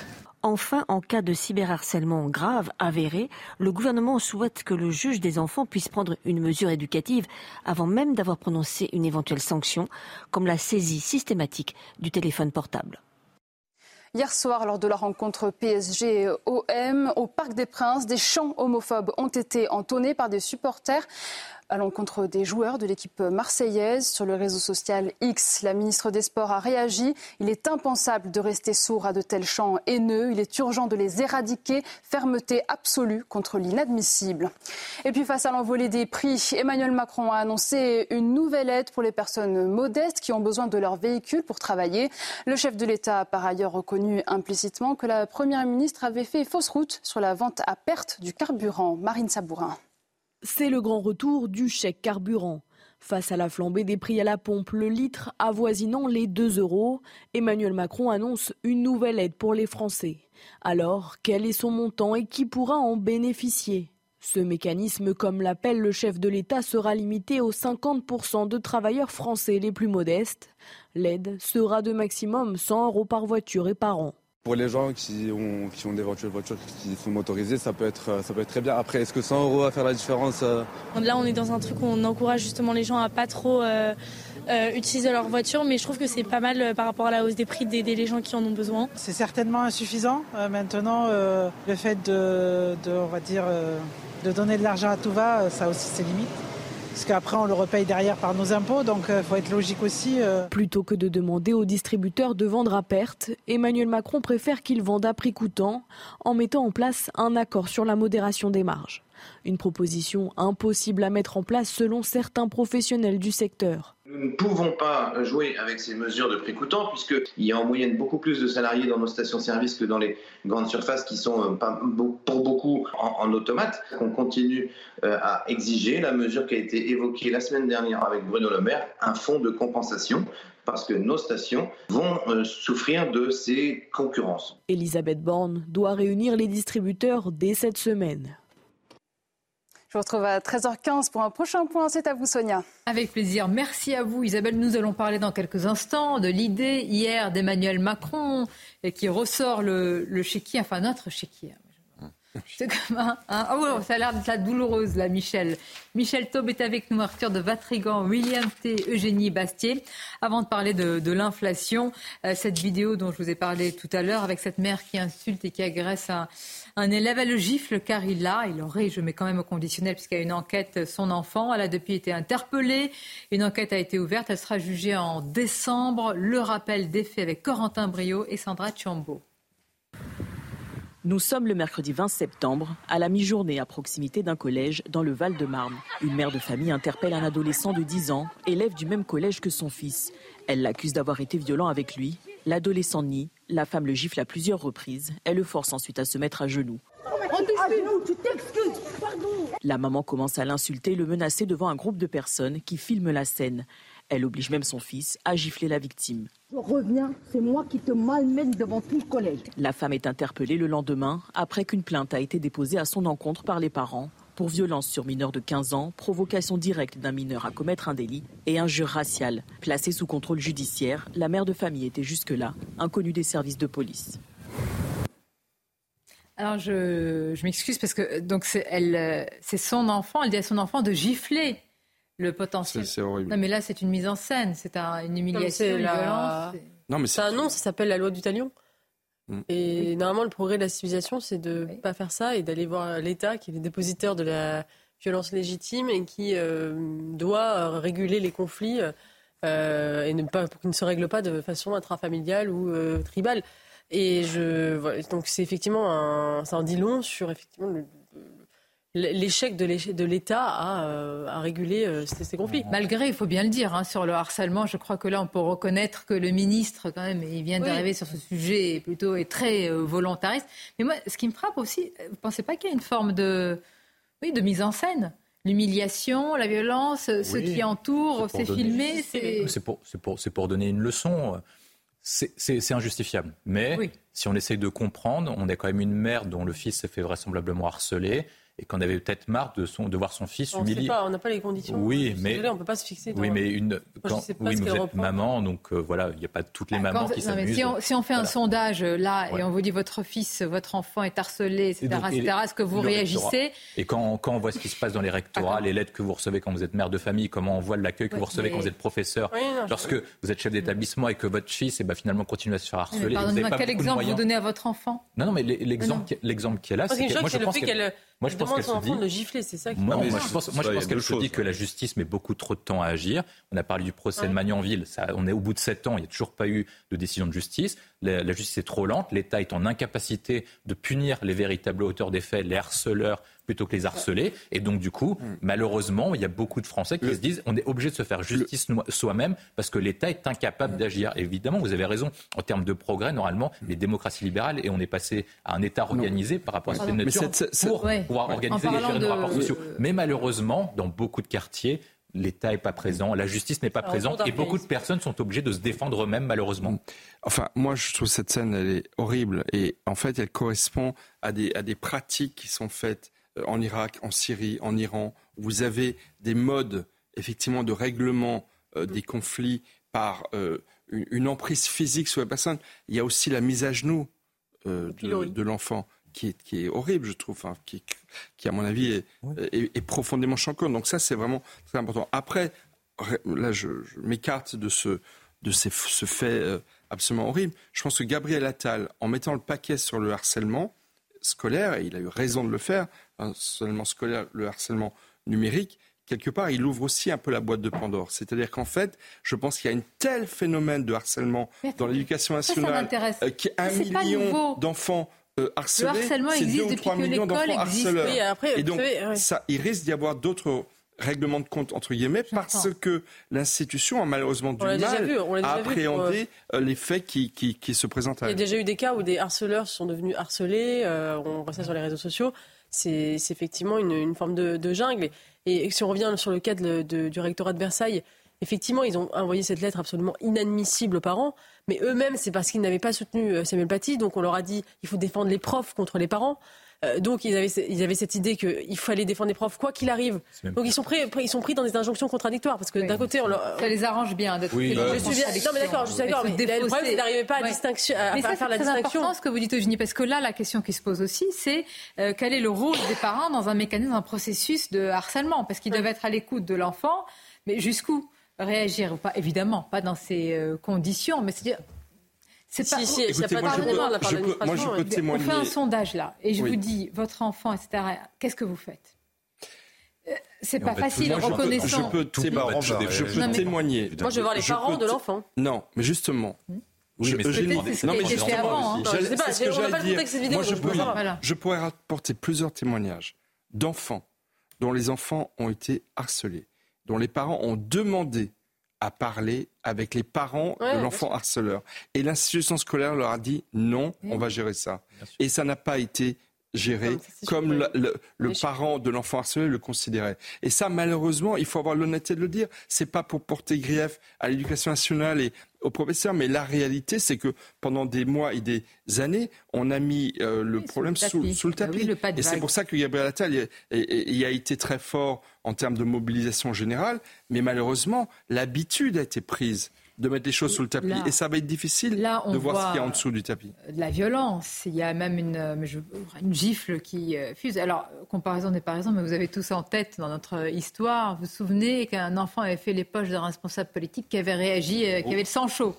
Enfin, en cas de cyberharcèlement grave avéré, le gouvernement souhaite que le juge des enfants puisse prendre une mesure éducative avant même d'avoir prononcé une éventuelle sanction, comme la saisie systématique du téléphone portable. Hier soir, lors de la rencontre PSG-OM au Parc des Princes, des chants homophobes ont été entonnés par des supporters à l'encontre des joueurs de l'équipe marseillaise. Sur le réseau social X, la ministre des Sports a réagi. Il est impensable de rester sourd à de tels chants haineux. Il est urgent de les éradiquer. Fermeté absolue contre l'inadmissible. Et puis face à l'envolée des prix, Emmanuel Macron a annoncé une nouvelle aide pour les personnes modestes qui ont besoin de leur véhicule pour travailler. Le chef de l'État a par ailleurs reconnu implicitement que la Première ministre avait fait fausse route sur la vente à perte du carburant. Marine Sabourin. C'est le grand retour du chèque carburant. Face à la flambée des prix à la pompe, le litre avoisinant les 2 euros, Emmanuel Macron annonce une nouvelle aide pour les Français. Alors, quel est son montant et qui pourra en bénéficier? Ce mécanisme, comme l'appelle le chef de l'État, sera limité aux 50% de travailleurs français les plus modestes. L'aide sera de maximum 100 euros par voiture et par an. Pour les gens qui ont, qui ont des voitures, voitures qui sont motorisées, ça peut être, ça peut être très bien. Après, est-ce que 100 euros va faire la différence euh Là, on est dans un truc où on encourage justement les gens à pas trop euh, euh, utiliser leur voiture, mais je trouve que c'est pas mal par rapport à la hausse des prix d'aider les gens qui en ont besoin. C'est certainement insuffisant. maintenant, le fait de, de, on va dire, de donner de l'argent à tout va, ça a aussi ses limites parce qu'après on le repaye derrière par nos impôts, donc il euh, faut être logique aussi. Euh. Plutôt que de demander aux distributeurs de vendre à perte, Emmanuel Macron préfère qu'ils vendent à prix coûtant en mettant en place un accord sur la modération des marges. Une proposition impossible à mettre en place selon certains professionnels du secteur. Nous ne pouvons pas jouer avec ces mesures de prix coûtant puisqu'il y a en moyenne beaucoup plus de salariés dans nos stations-service que dans les grandes surfaces qui sont euh, pour beaucoup en, automate. On continue euh, à exiger la mesure qui a été évoquée la semaine dernière avec Bruno Le Maire, un fonds de compensation parce que nos stations vont euh, souffrir de ces concurrences. Elisabeth Borne doit réunir les distributeurs dès cette semaine. Je vous retrouve à 13h15 pour un prochain point. C'est à vous, Sonia. Avec plaisir. Merci à vous, Isabelle. Nous allons parler dans quelques instants de l'idée hier d'Emmanuel Macron qui ressort le, le chéquier, enfin notre chéquier. C'est comme un. Ah oh, ça a l'air d'être la douloureuse, là, Michel. Michel Taube est avec nous, Arthur de Vatrigan, William T, Eugénie Bastier. Avant de parler de, l'inflation, euh, cette vidéo dont je vous ai parlé tout à l'heure, avec cette mère qui insulte et qui agresse un, un élève, elle le gifle car il a, il aurait, je mets quand même au conditionnel puisqu'il y a une enquête, son enfant. Elle a depuis été interpellée. Une enquête a été ouverte. Elle sera jugée en décembre. Le rappel des faits avec Corentin Brio et Sandra Chambo. Nous sommes le mercredi 20 septembre, à la mi-journée à proximité d'un collège dans le Val-de-Marne. Une mère de famille interpelle un adolescent de 10 ans, élève du même collège que son fils. Elle l'accuse d'avoir été violent avec lui. L'adolescent nie. La femme le gifle à plusieurs reprises. Elle le force ensuite à se mettre à genoux. La maman commence à l'insulter, le menacer devant un groupe de personnes qui filment la scène. Elle oblige même son fils à gifler la victime. Je reviens, c'est moi qui te malmène devant tout le collège. La femme est interpellée le lendemain après qu'une plainte a été déposée à son encontre par les parents pour violence sur mineur de 15 ans, provocation directe d'un mineur à commettre un délit et injure raciale. Placée sous contrôle judiciaire, la mère de famille était jusque-là inconnue des services de police. Alors je, m'excuse parce que donc c'est elle, c'est son enfant. Elle dit à son enfant de gifler le potentiel. C'est horrible. Non, mais là, c'est une mise en scène, c'est une humiliation, une violence. Non, mais c'est un nom, ça s'appelle la loi du talion. Mm. Et normalement, le progrès de la civilisation, c'est de ne pas faire ça et d'aller voir l'État, qui est le dépositeur de la violence légitime et qui euh, doit réguler les conflits euh, et ne pas, pour qu'ils ne se règlent pas de façon intrafamiliale ou euh, tribale. Et je, donc c'est effectivement un, ça en dit long sur effectivement le, l'échec de l'État à, réguler ces, conflits. Malgré, il faut bien le dire, hein, sur le harcèlement, je crois que là, on peut reconnaître que le ministre, quand même, il vient d'arriver sur ce sujet, plutôt est très volontariste. Mais moi, ce qui me frappe aussi, vous ne pensez pas qu'il y a une forme de, oui, de mise en scène? L'humiliation, la violence, ce qui entoure, c'est filmé. C'est pour, pour, pour, donner une leçon. C'est injustifiable. Mais si on essaye de comprendre, on est quand même une mère dont le fils s'est fait vraisemblablement harceler et qu'on avait peut-être marre de, son, de voir son fils humilié. on n'a pas les conditions. Oui, mais désolé, on peut pas se fixer. Oui, mais une. Quand, oui, vous êtes maman, donc euh, voilà, il n'y a pas toutes les bah, mamans qui s'amusent. Si, si, on fait un sondage euh, là et on vous dit votre fils, votre enfant est harcelé, etc., est-ce que vous réagissez? Et quand, quand, on voit ce qui se passe dans les rectorats, les lettres que vous recevez quand vous êtes mère de famille, comment on voit l'accueil que vous recevez quand vous êtes professeur, lorsque vous êtes chef d'établissement et que votre fils, et eh ben, finalement continue à se faire harceler. Pardonnez-moi, quel exemple vous donnez à votre enfant? Non, non, mais l'exemple, l'exemple qui est là, c'est que moi je pense qu'elle moi, je pense qu'elle se dit. De gifler, c'est ça. Moi, moi, je pense, moi, je pense qu'elle se dit que la justice met beaucoup trop de temps à agir. On a parlé du procès de Magnanville. Ça, on est au bout de sept ans. Il n'y a toujours pas eu de décision de justice. La, justice est trop lente. L'État est en incapacité de punir les véritables auteurs des faits, les harceleurs, plutôt que les harceler. Et donc, du coup, hmm. malheureusement, il y a beaucoup de Français qui se disent on est obligé de se faire justice soi-même parce que l'État est incapable d'agir. Évidemment, vous avez raison. En termes de progrès, normalement, hmm. les démocraties libérales, et on est passé à un État organisé par rapport à cette nature pour pouvoir organiser les de... rapports sociaux. Mais malheureusement, dans beaucoup de quartiers, l'État n'est pas présent, la justice n'est pas présente et beaucoup de personnes sont obligées de se défendre eux-mêmes malheureusement. Enfin, moi je trouve cette scène elle est horrible et en fait elle correspond à des, à des pratiques qui sont faites euh, en Irak, en Syrie, en Iran. Vous avez des modes effectivement de règlement euh, des conflits par euh, une, emprise physique sur la personne. Il y a aussi la mise à genoux de, l'enfant. Qui est, qui est, horrible, je trouve, qui, qui, à mon avis, est, profondément choquant. Donc ça, c'est vraiment très important. Après, là, je, m'écarte de, ce, de ces, ce fait absolument horrible. Je pense que Gabriel Attal, en mettant le paquet sur le harcèlement scolaire, et il a eu raison de le faire, seulement scolaire, le harcèlement numérique, quelque part, il ouvre aussi un peu la boîte de Pandore. C'est-à-dire qu'en fait, je pense qu'il y a un tel phénomène de harcèlement dans l'éducation nationale, euh, qui est un million d'enfants euh, harcelés, c'est 2 ou 3 millions d'enfants harceleurs. et donc, ça, il risque d'y avoir d'autres règlements de compte entre guillemets parce que l'institution a malheureusement du mal à appréhender euh, les faits qui, qui, se présentent à elle. Il y a déjà eu des cas où des harceleurs sont devenus harcelés, on voit ça sur les réseaux sociaux c'est effectivement une, forme de, jungle. Et, si on revient sur le cas du rectorat de Versailles, effectivement, ils ont envoyé cette lettre absolument inadmissible aux parents, mais eux-mêmes, c'est parce qu'ils n'avaient pas soutenu euh, Samuel Paty, donc on leur a dit il faut défendre les profs contre les parents. Euh, donc ils avaient, ils avaient cette idée qu'il fallait défendre les profs quoi qu'il arrive. Donc ils sont, pris, ils sont pris dans des injonctions contradictoires parce que d'un côté on ça les arrange bien d'être oui, bah, je suis bien... Non mais d'accord, je suis d'accord. Mais, le problème c'est n'arrivaient pas à, distinction, à, mais ça, faire la très distinction. important ce que vous dites Eugénie parce que là la question qui se pose aussi c'est euh, quel est le rôle des parents dans un mécanisme, dans un processus de harcèlement? Parce qu'ils doivent être à l'écoute de l'enfant, mais jusqu'où réagir ou pas? Évidemment, pas dans ces euh, conditions, mais c'est-à-dire c'est pas. Si, si, Écoutez, moi, je peux, moi, je peux témoigner. On fait un sondage là, et je vous dis, votre enfant, etc. Qu'est-ce que vous faites? Euh, c'est pas facile, reconnaissant. Je peux, je peux témoigner. Moi, je veux voir les parents de l'enfant. Non, mais justement. Hmm oui, mais c'est non, mais justement, hein. je sais ce que j'allais dire. Moi, je, peux, je pourrais rapporter plusieurs témoignages d'enfants dont les enfants ont été harcelés, dont les parents ont demandé à parler avec les parents de l'enfant harceleur. Et l'institution scolaire leur a dit non, on va gérer ça. Et ça n'a pas été géré comme le, parent de l'enfant harcelé le considérait. Et ça, malheureusement, il faut avoir l'honnêteté de le dire. C'est pas pour porter grief à l'éducation nationale et aux professeurs, mais la réalité, c'est que pendant des mois et des années, on a mis euh, le problème sous, le tapis. et c'est pour ça que Gabriel Attal y a été très fort en termes de mobilisation générale, mais malheureusement, l'habitude a été prise de mettre les choses sous le tapis. et ça va être difficile de voir ce qu'il y a en dessous du tapis. De la violence. Il y a même une, euh, une gifle qui euh, fuse. Alors, comparaison n'est pas raison, mais vous avez tous en tête dans notre histoire. Vous vous souvenez qu'un enfant avait fait les poches d'un responsable politique qui avait réagi, euh, qui avait le sang chaud.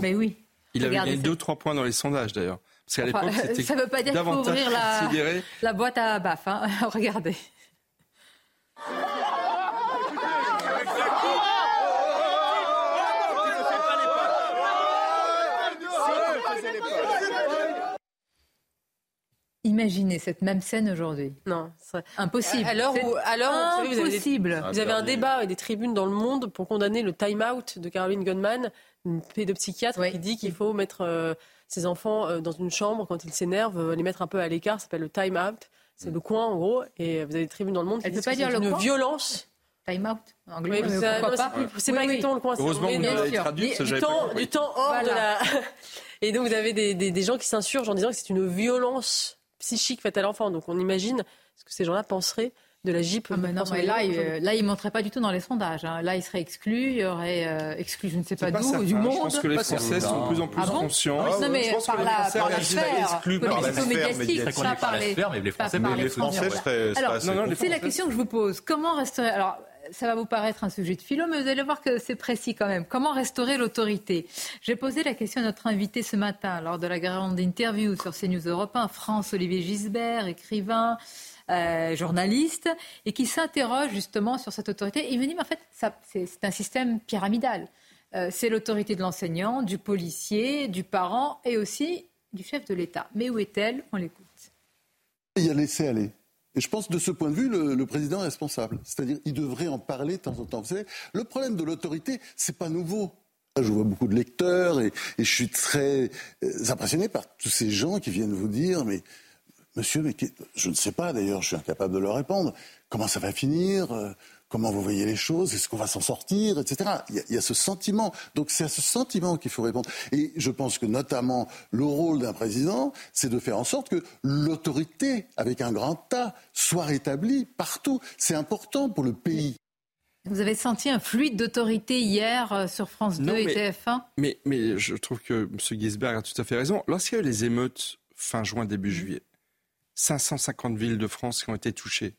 Mais oui. Il avait gagné 2-3 points dans les sondages d'ailleurs. Parce qu'à l'époque, c'était Ça ne veut pas dire qu'il faut ouvrir la, la boîte à baf. Hein. Regardez. Imaginez cette même scène aujourd'hui. Non, impossible. Alors, alors vous, avez impossible. vous avez un débat et des tribunes dans le monde pour condamner le time-out de Caroline Gunman, une pédopsychiatre qui dit qu'il faut mettre euh, ses enfants euh, dans une chambre quand ils s'énervent, euh, les mettre un peu à l'écart. Ça s'appelle le time-out. C'est le coin en gros. Et vous avez des tribunes dans le monde qui disent que c'est une violence. Time out, anglais, oui, c'est pas exactement le coin. Heureusement que vous l'avez traduit, du, temps, du temps hors de la. Et donc vous avez des, des, des gens qui s'insurgent en disant que c'est une violence psychique faite à l'enfant. Donc on imagine ce que ces gens-là penseraient de la JIP. Ah, non, mais là, il, là, il pas du tout dans les sondages. Hein. Là, il serait exclu, il y aurait euh, exclu, je ne sais pas d'où, du monde. Je pense que les Français sont de plus en plus ah bon conscients. Ah, non, mais par la, par la sphère, par la médiatique, pas par les, mais les Français, mais les Français seraient, Alors, c'est la question que je vous pose. Comment resterait... Alors, ça va vous paraître un sujet de philo, mais vous allez voir que c'est précis quand même. Comment restaurer l'autorité? J'ai posé la question à notre invité ce matin lors de la grande interview sur CNews Europe 1, France-Olivier Gisbert, écrivain, euh, journaliste, et qui s'interroge justement sur cette autorité. il me dit, mais en fait, c'est un système pyramidal. Euh, c'est l'autorité de l'enseignant, du policier, du parent et aussi du chef de l'État. Mais où est-elle? On l'écoute. Il y a laissé aller. Et je pense que de ce point de vue, le, président est responsable. C'est-à-dire, il devrait en parler de temps en temps. Vous savez, le problème de l'autorité, c'est pas nouveau. Je vois beaucoup de lecteurs et, je suis très euh, impressionné par tous ces gens qui viennent vous dire, mais monsieur, mais je ne sais pas d'ailleurs, je suis incapable de leur répondre. Comment ça va finir euh, comment vous voyez les choses, est-ce qu'on va s'en sortir, etc. Il y, a, ce sentiment. Donc c'est à ce sentiment qu'il faut répondre. Et je pense que notamment le rôle d'un président, c'est de faire en sorte que l'autorité, avec un grand tas, soit rétablie partout. C'est important pour le pays. Vous avez senti un fluide d'autorité hier euh, sur France 2 et TF1 mais, mais je trouve que M. Giesberg a tout à fait raison. Lorsqu'il y a eu les émeutes fin juin, début juillet, 550 villes de France qui ont été touchées.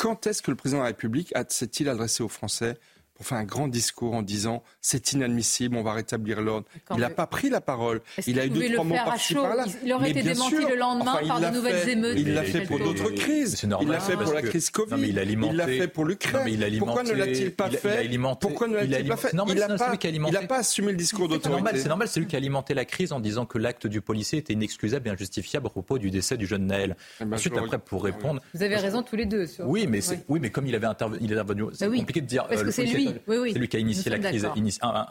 Quand est-ce que le président de la République s'est-il adressé aux Français pour faire un grand discours en disant c'est inadmissible, on va rétablir l'ordre. Il n'a pas pris la parole. Il a eu deux, trois mots par-ci par-là. Il aurait été démenti le lendemain par de nouvelles émeutes. Il l'a fait pour d'autres crises. il l'a fait pour la crise Covid. il l'a fait pour l'Ukraine. Pourquoi ne l'a-t-il pas fait Pourquoi ne l'a-t-il pas fait Il n'a pas assumé le discours d'autorité. C'est normal, c'est lui qui a alimenté la crise en disant que l'acte du policier était inexcusable et injustifiable à propos du décès du jeune Naël. Eh ben, Ensuite, après, pour répondre... Vous avez raison tous les deux. Oui, mais comme il avait intervenu, c'est bah compliqué de dire... Parce que c'est lui. C'est lui qui a initié la crise.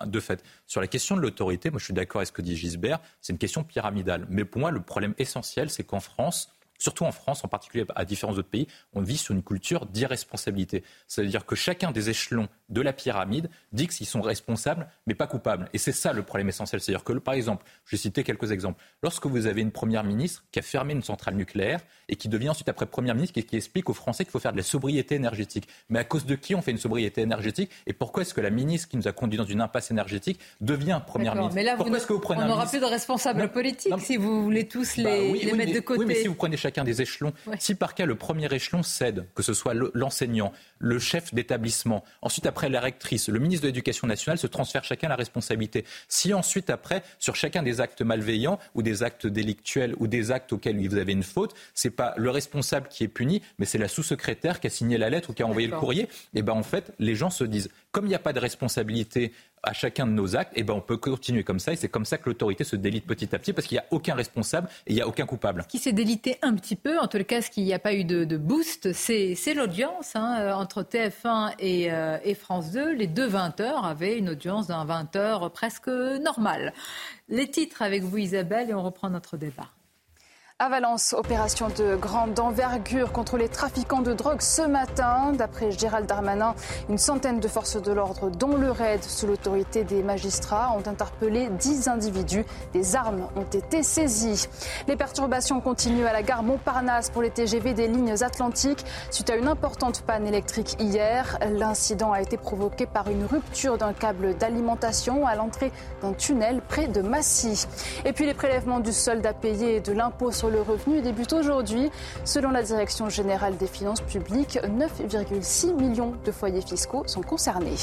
de fait. Sur la question de l'autorité, moi je suis d'accord avec ce que dit Gisbert, c'est une question pyramidale. Mais pour moi, le problème essentiel, c'est qu'en France, surtout en France, en particulier à différents autres pays, on vit sur une culture d'irresponsabilité. C'est-à-dire que chacun des échelons de la pyramide dit qu'ils sont responsables, mais pas coupables. Et c'est ça le problème essentiel. C'est-à-dire que, par exemple, je vais citer quelques exemples. Lorsque vous avez une première ministre qui a fermé une centrale nucléaire et qui devient ensuite après première ministre et qui explique aux Français qu'il faut faire de la sobriété énergétique. Mais à cause de qui on fait une sobriété énergétique et pourquoi est-ce que la ministre qui nous a conduit dans une impasse énergétique devient première ministre? Mais là, pourquoi est-ce que vous prenez on n'aura plus de responsables politiques si vous voulez tous bah les, mettre de côté. Oui, mais si vous prenez chacun des échelons, si par cas le premier échelon cède, que ce soit l'enseignant, le chef d'établissement, ensuite après la rectrice, le ministre de l'Éducation nationale se transfère chacun la responsabilité. Si ensuite après, sur chacun des actes malveillants ou des actes délictuels ou des actes auxquels vous avez une faute, c'est pas le responsable qui est puni, mais c'est la sous-secrétaire qui a signé la lettre ou qui a envoyé le courrier. Et ben en fait, les gens se disent, comme il n'y a pas de responsabilité à chacun de nos actes, et ben on peut continuer comme ça. Et c'est comme ça que l'autorité se délite petit à petit, parce qu'il n'y a aucun responsable et il n'y a aucun coupable. Ce qui s'est délité un petit peu, en tout cas, ce qu'il n'y a pas eu de, boost, c'est l'audience hein, euh, entre TF1 euh, et, France 2. Les deux 20 heures avaient une audience d'un 20 heures presque normal. Les titres avec vous, Isabelle, et on reprend notre débat. À Valence, opération de grande envergure contre les trafiquants de drogue ce matin. D'après Gérald Darmanin, une centaine de forces de l'ordre, dont le RAID, sous l'autorité des magistrats, ont interpellé 10 individus. Des armes ont été saisies. Les perturbations continuent à la gare Montparnasse pour les TGV des lignes atlantiques. Suite à une importante panne électrique hier, l'incident a été provoqué par une rupture d'un câble d'alimentation à l'entrée d'un tunnel près de Massy. Et puis les prélèvements du solde à payer et de l'impôt sur le revenu débute aujourd'hui. Selon la Direction générale des finances publiques, 9,6 millions de foyers fiscaux sont concernés.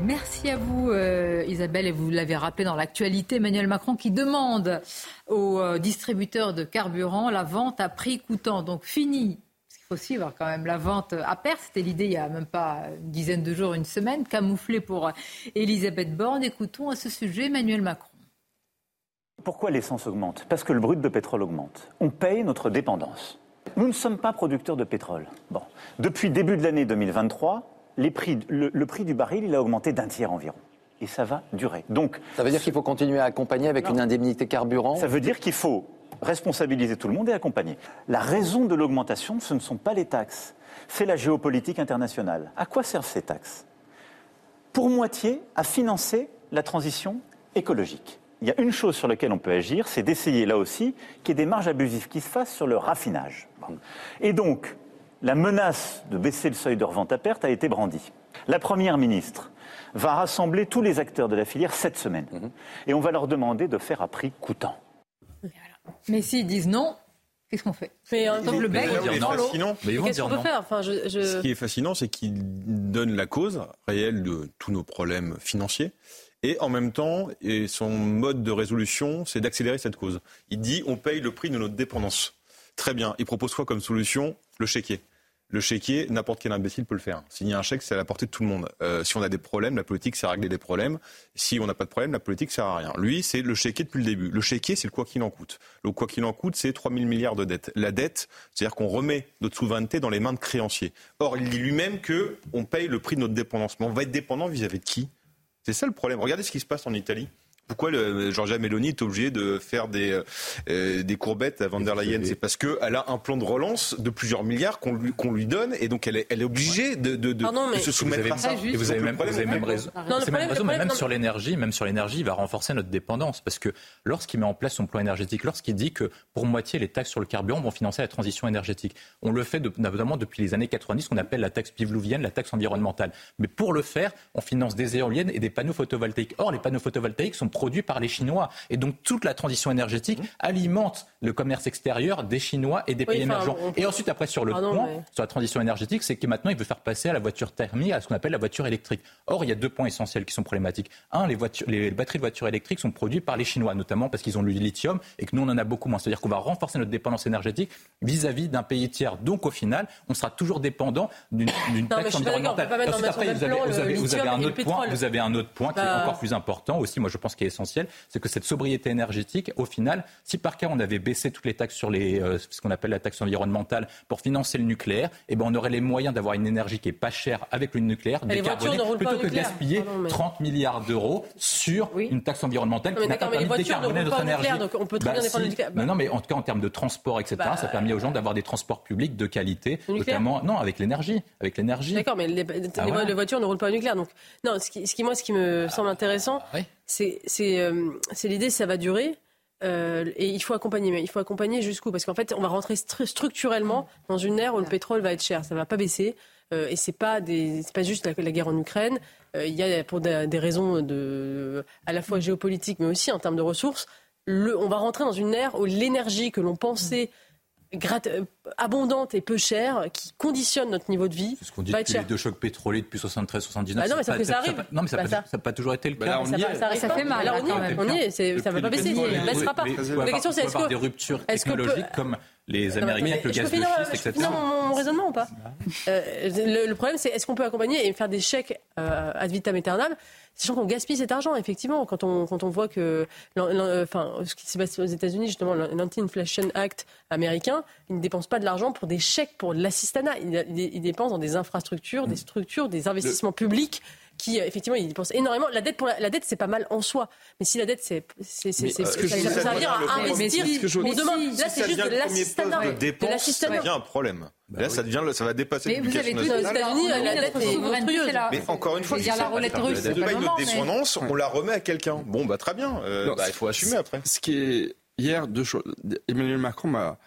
Merci à vous, euh, Isabelle. Et vous l'avez rappelé dans l'actualité, Emmanuel Macron qui demande aux euh, distributeurs de carburant la vente à prix coûtant. Donc fini. Parce qu'il faut suivre quand même la vente à perte. C'était l'idée il n'y a même pas une dizaine de jours, une semaine, camouflé pour Elisabeth Borne. Écoutons à ce sujet Emmanuel Macron. Pourquoi l'essence augmente? Parce que le brut de pétrole augmente. On paye notre dépendance. Nous ne sommes pas producteurs de pétrole. Bon. Depuis le début de l'année 2023, les prix, le, le prix du baril il a augmenté d'un tiers environ et ça va durer. Donc, ça veut dire qu'il faut continuer à accompagner avec une indemnité carburant? Ça veut dire qu'il faut responsabiliser tout le monde et accompagner. La raison de l'augmentation, ce ne sont pas les taxes, c'est la géopolitique internationale. À quoi servent ces taxes? Pour moitié à financer la transition écologique. Il y a une chose sur laquelle on peut agir, c'est d'essayer là aussi qu'il y ait des marges abusives qui se fassent sur le raffinage. Et donc, la menace de baisser le seuil de revente à perte a été brandie. La Première ministre va rassembler tous les acteurs de la filière cette semaine. Mhm. Et on va leur demander de faire à prix coûtant. Mais s'ils disent non, Qu'est-ce qu'on fait? Mais, le bec, mais qu'est-ce qu'on peut faire? Enfin, je, Ce qui est fascinant, c'est qu'il donne la cause réelle de tous nos problèmes financiers. Et en même temps, son mode de résolution, c'est d'accélérer cette cause. Il dit on paye le prix de notre dépendance. Très bien. Il propose quoi comme solution? Le chéquier le chéquier, n'importe quel imbécile peut le faire. Signer un chèque, c'est à la portée de tout le monde. Euh, si on a des problèmes, la politique, c'est régler des problèmes. Si on n'a pas de problème, la politique sert à rien. Lui, c'est le chéquier depuis le début. Le chéquier, c'est le quoi qu'il en coûte. Le quoi qu'il en coûte, c'est 3 000 milliards de dettes. La dette, c'est-à-dire qu'on remet notre souveraineté dans les mains de créanciers. Or, il dit lui-même qu'on paye le prix de notre dépendance. Mais on va être dépendant vis-à-vis de qui? C'est ça le problème. Regardez ce qui se passe en Italie. Pourquoi le, Georgia Meloni est obligée de faire des, euh, des courbettes à Van der Leyen C'est parce qu'elle a un plan de relance de plusieurs milliards qu'on lui, qu'on lui donne et donc elle est, elle est obligée de, de, de, se soumettre à ça. Et vous avez même, vous avez même raison. mais même sur l'énergie, même sur l'énergie, il va renforcer notre dépendance parce que lorsqu'il met en place son plan énergétique, lorsqu'il dit que pour moitié les taxes sur le carburant vont financer la transition énergétique, on le fait notamment depuis les années 90, qu'on appelle la taxe pivlouvienne, la taxe environnementale. Mais pour le faire, on finance des éoliennes et des panneaux photovoltaïques. Or, les panneaux photovoltaïques sont produit par les Chinois. Et donc toute la transition énergétique mmh. alimente le commerce extérieur des Chinois et des pays émergents. Et ensuite, après, sur le point, sur la transition énergétique, c'est que maintenant, il veut faire passer à la voiture thermique, à ce qu'on appelle la voiture électrique. Or, il y a deux points essentiels qui sont problématiques. Un, les, voitures, les batteries de voitures électriques sont produites par les Chinois, notamment parce qu'ils ont du lithium et que nous, on en a beaucoup moins. C'est-à-dire qu'on va renforcer notre dépendance énergétique vis-à-vis d'un pays tiers. Donc, au final, on sera toujours dépendant d'une taxe environnementale. Ensuite, après, vous avez, vous, avez, un autre point, vous avez un autre point qui est bah. encore plus important aussi, moi je pense est essentiel, c'est que cette sobriété énergétique, au final, si par cas on avait baissé toutes les taxes sur les, euh, ce qu'on appelle la taxe environnementale pour financer le nucléaire, eh ben on aurait les moyens d'avoir une énergie qui est pas chère avec le nucléaire, décarbonée, plutôt que de gaspiller 30 milliards d'euros sur une taxe environnementale qui n'a pas permis de décarboner notre énergie. Donc on peut très bah, bien nucléaire. Non, non, mais en tout cas en termes de transport, etc., bah, ça a permis aux gens d'avoir des transports publics de qualité, notamment non avec l'énergie, avec l'énergie. D'accord, mais les, ah les, voitures ne roulent pas au nucléaire, donc non. Ce qui, ce qui moi, ce qui me semble intéressant, ah euh, c'est l'idée, ça va durer. Euh, et il faut accompagner, mais il faut accompagner jusqu'où? Parce qu'en fait, on va rentrer structurellement dans une ère où le pétrole va être cher, ça ne va pas baisser. Euh, et c'est pas pas juste la, guerre en Ukraine. il y a pour des, raisons de, à la fois géopolitiques, mais aussi en termes de ressources. Le, on va rentrer dans une ère où l'énergie que l'on pensait euh, abondante et peu chère, qui conditionne notre niveau de vie. C'est ce qu'on dit depuis les deux chocs pétroliers depuis 73-79. Bah non, mais ça, ça, arrive. non, mais ça n'a bah pas, pas, toujours été le bah cas. ça, ça, fait mal. on y est, on y est ça ne va pas baisser, ça ne baissera pas. La question, c'est est-ce que. des ruptures technologiques comme les Américains avec le gaz de schiste, etc. Non, mon raisonnement ou pas euh, Le problème, c'est est-ce qu'on peut accompagner et faire des chèques euh, ad vitam aeternam Sachant qu'on gaspille cet argent, effectivement, quand on, quand on voit que enfin, ce qui s'est passé aux États-Unis, justement, l'Anti-Inflation Act américain, ils ne dépensent pas de l'argent pour des chèques, pour l'assistanat. Ils, dépensent dans des infrastructures, des structures, des investissements publics qui euh, effectivement ils dépensent énormément. La dette pour la, dette c'est pas mal en soi, mais si la dette c'est c'est c'est ça veut servir à investir. On demande là c'est juste de l'assistanat. De l'assistanat. Ça devient un problème. Là, ça, devient, ça va dépasser Mais vous avez tous aux États-Unis, la dette est monstrueuse. Mais encore une fois, dire la roulette russe. C'est pas notre dépendance, on la remet à quelqu'un. Bon, bah très bien. Euh, bah, il faut assumer après. Ce qui est hier, deux choses. Emmanuel Macron m'a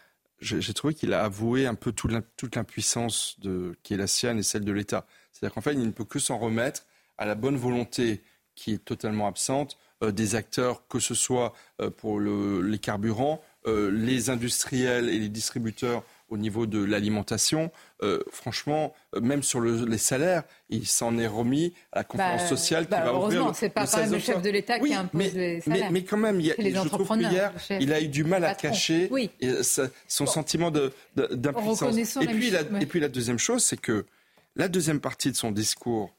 j'ai trouvé qu'il a avoué un peu toute l'impuissance qui est la sienne et celle de l'État. C'est-à-dire qu'en fait, il ne peut que s'en remettre à la bonne volonté qui est totalement absente euh, des acteurs, que ce soit euh, pour les carburants, euh, les industriels et les distributeurs au niveau de l'alimentation. franchement, même sur les salaires, il s'en est remis à la conférence bah, sociale qui bah, va heureusement, c'est pas même le chef de l'État qui impose mais, les salaires. Mais, quand même, il je trouve qu'hier, il a eu du mal à cacher son sentiment d'impuissance. et, puis, et puis la deuxième chose, c'est que la deuxième partie de son discours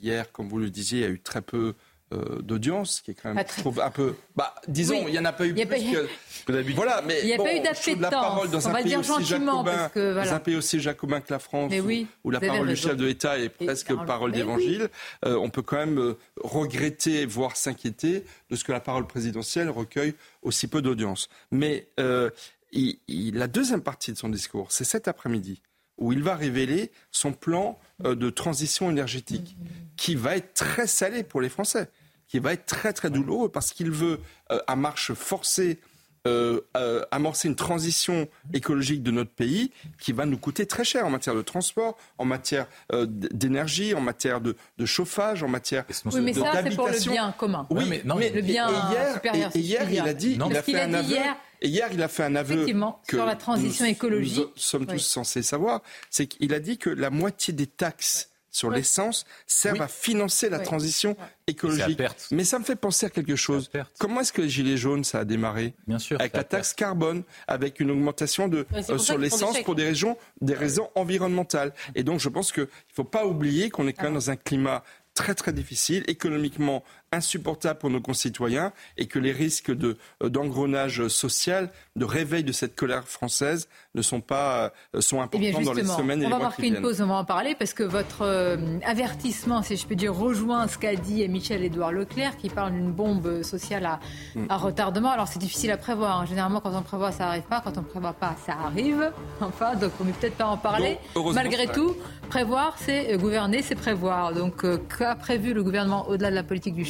hier, comme vous le disiez, il y a eu très peu euh, d'audience, qui est quand même, je trouve, un peu. Bah, disons, il n'y en a pas eu plus que, d'habitude. Voilà, mais il n'y a pas eu de la parole dans on un va pays dire aussi gentiment, jacobin, parce que, voilà. dans un pays aussi jacobin que la France, oui, où, où la parole du chef de l'État est presque parole d'évangile, euh, on peut quand même euh, regretter, voire s'inquiéter de ce que la parole présidentielle recueille aussi peu d'audience. Mais euh, il, il, la deuxième partie de son discours, c'est cet après-midi où il va révéler son plan euh, de transition énergétique, qui va être très salé pour les Français, qui va être très très douloureux parce qu'il veut, euh, à marche forcée, euh, euh, amorcer une transition écologique de notre pays qui va nous coûter très cher en matière de transport, en matière euh, d'énergie, en matière de, de, chauffage, en matière oui, mais de, ça, c'est pour le bien commun. Oui, mais, non, mais le bien et hier, supérieur. Et, et hier, il a dit, non, il a fait un aveu. Hier, et hier, il a fait un aveu que sur la transition nous, écologique. Nous sommes tous oui. censés savoir. C'est qu'il a dit que la moitié des taxes sur oui. l'essence servent oui. à financer la transition écologique. Mais ça me fait penser à quelque chose. Comment est-ce que les Gilets jaunes, ça a démarré Bien sûr. Avec la taxe carbone, avec une augmentation de, euh, sur l'essence pour des, régions, des raisons environnementales. Et donc, je pense qu'il ne faut pas oublier qu'on est quand même dans un climat très très difficile, économiquement insupportable pour nos concitoyens et que les risques de, euh, d'engrenage social, de réveil de cette colère française ne sont pas euh, sont importants eh bien dans les semaines et on les va mois qui marquer une viennent. pause, on va en parler parce que votre euh, avertissement, si je peux dire, rejoint ce qu'a dit Michel-Édouard Leclerc qui parle d'une bombe sociale à, mm. à, retardement. Alors c'est difficile à prévoir. Hein. Généralement, quand on prévoit, ça n'arrive pas. Quand on ne prévoit pas, ça arrive. Enfin, donc on ne peut peut-être pas en parler. Donc, Malgré tout, prévoir, c'est gouverner, c'est prévoir. Donc euh, qu'a prévu le gouvernement au-delà de la politique du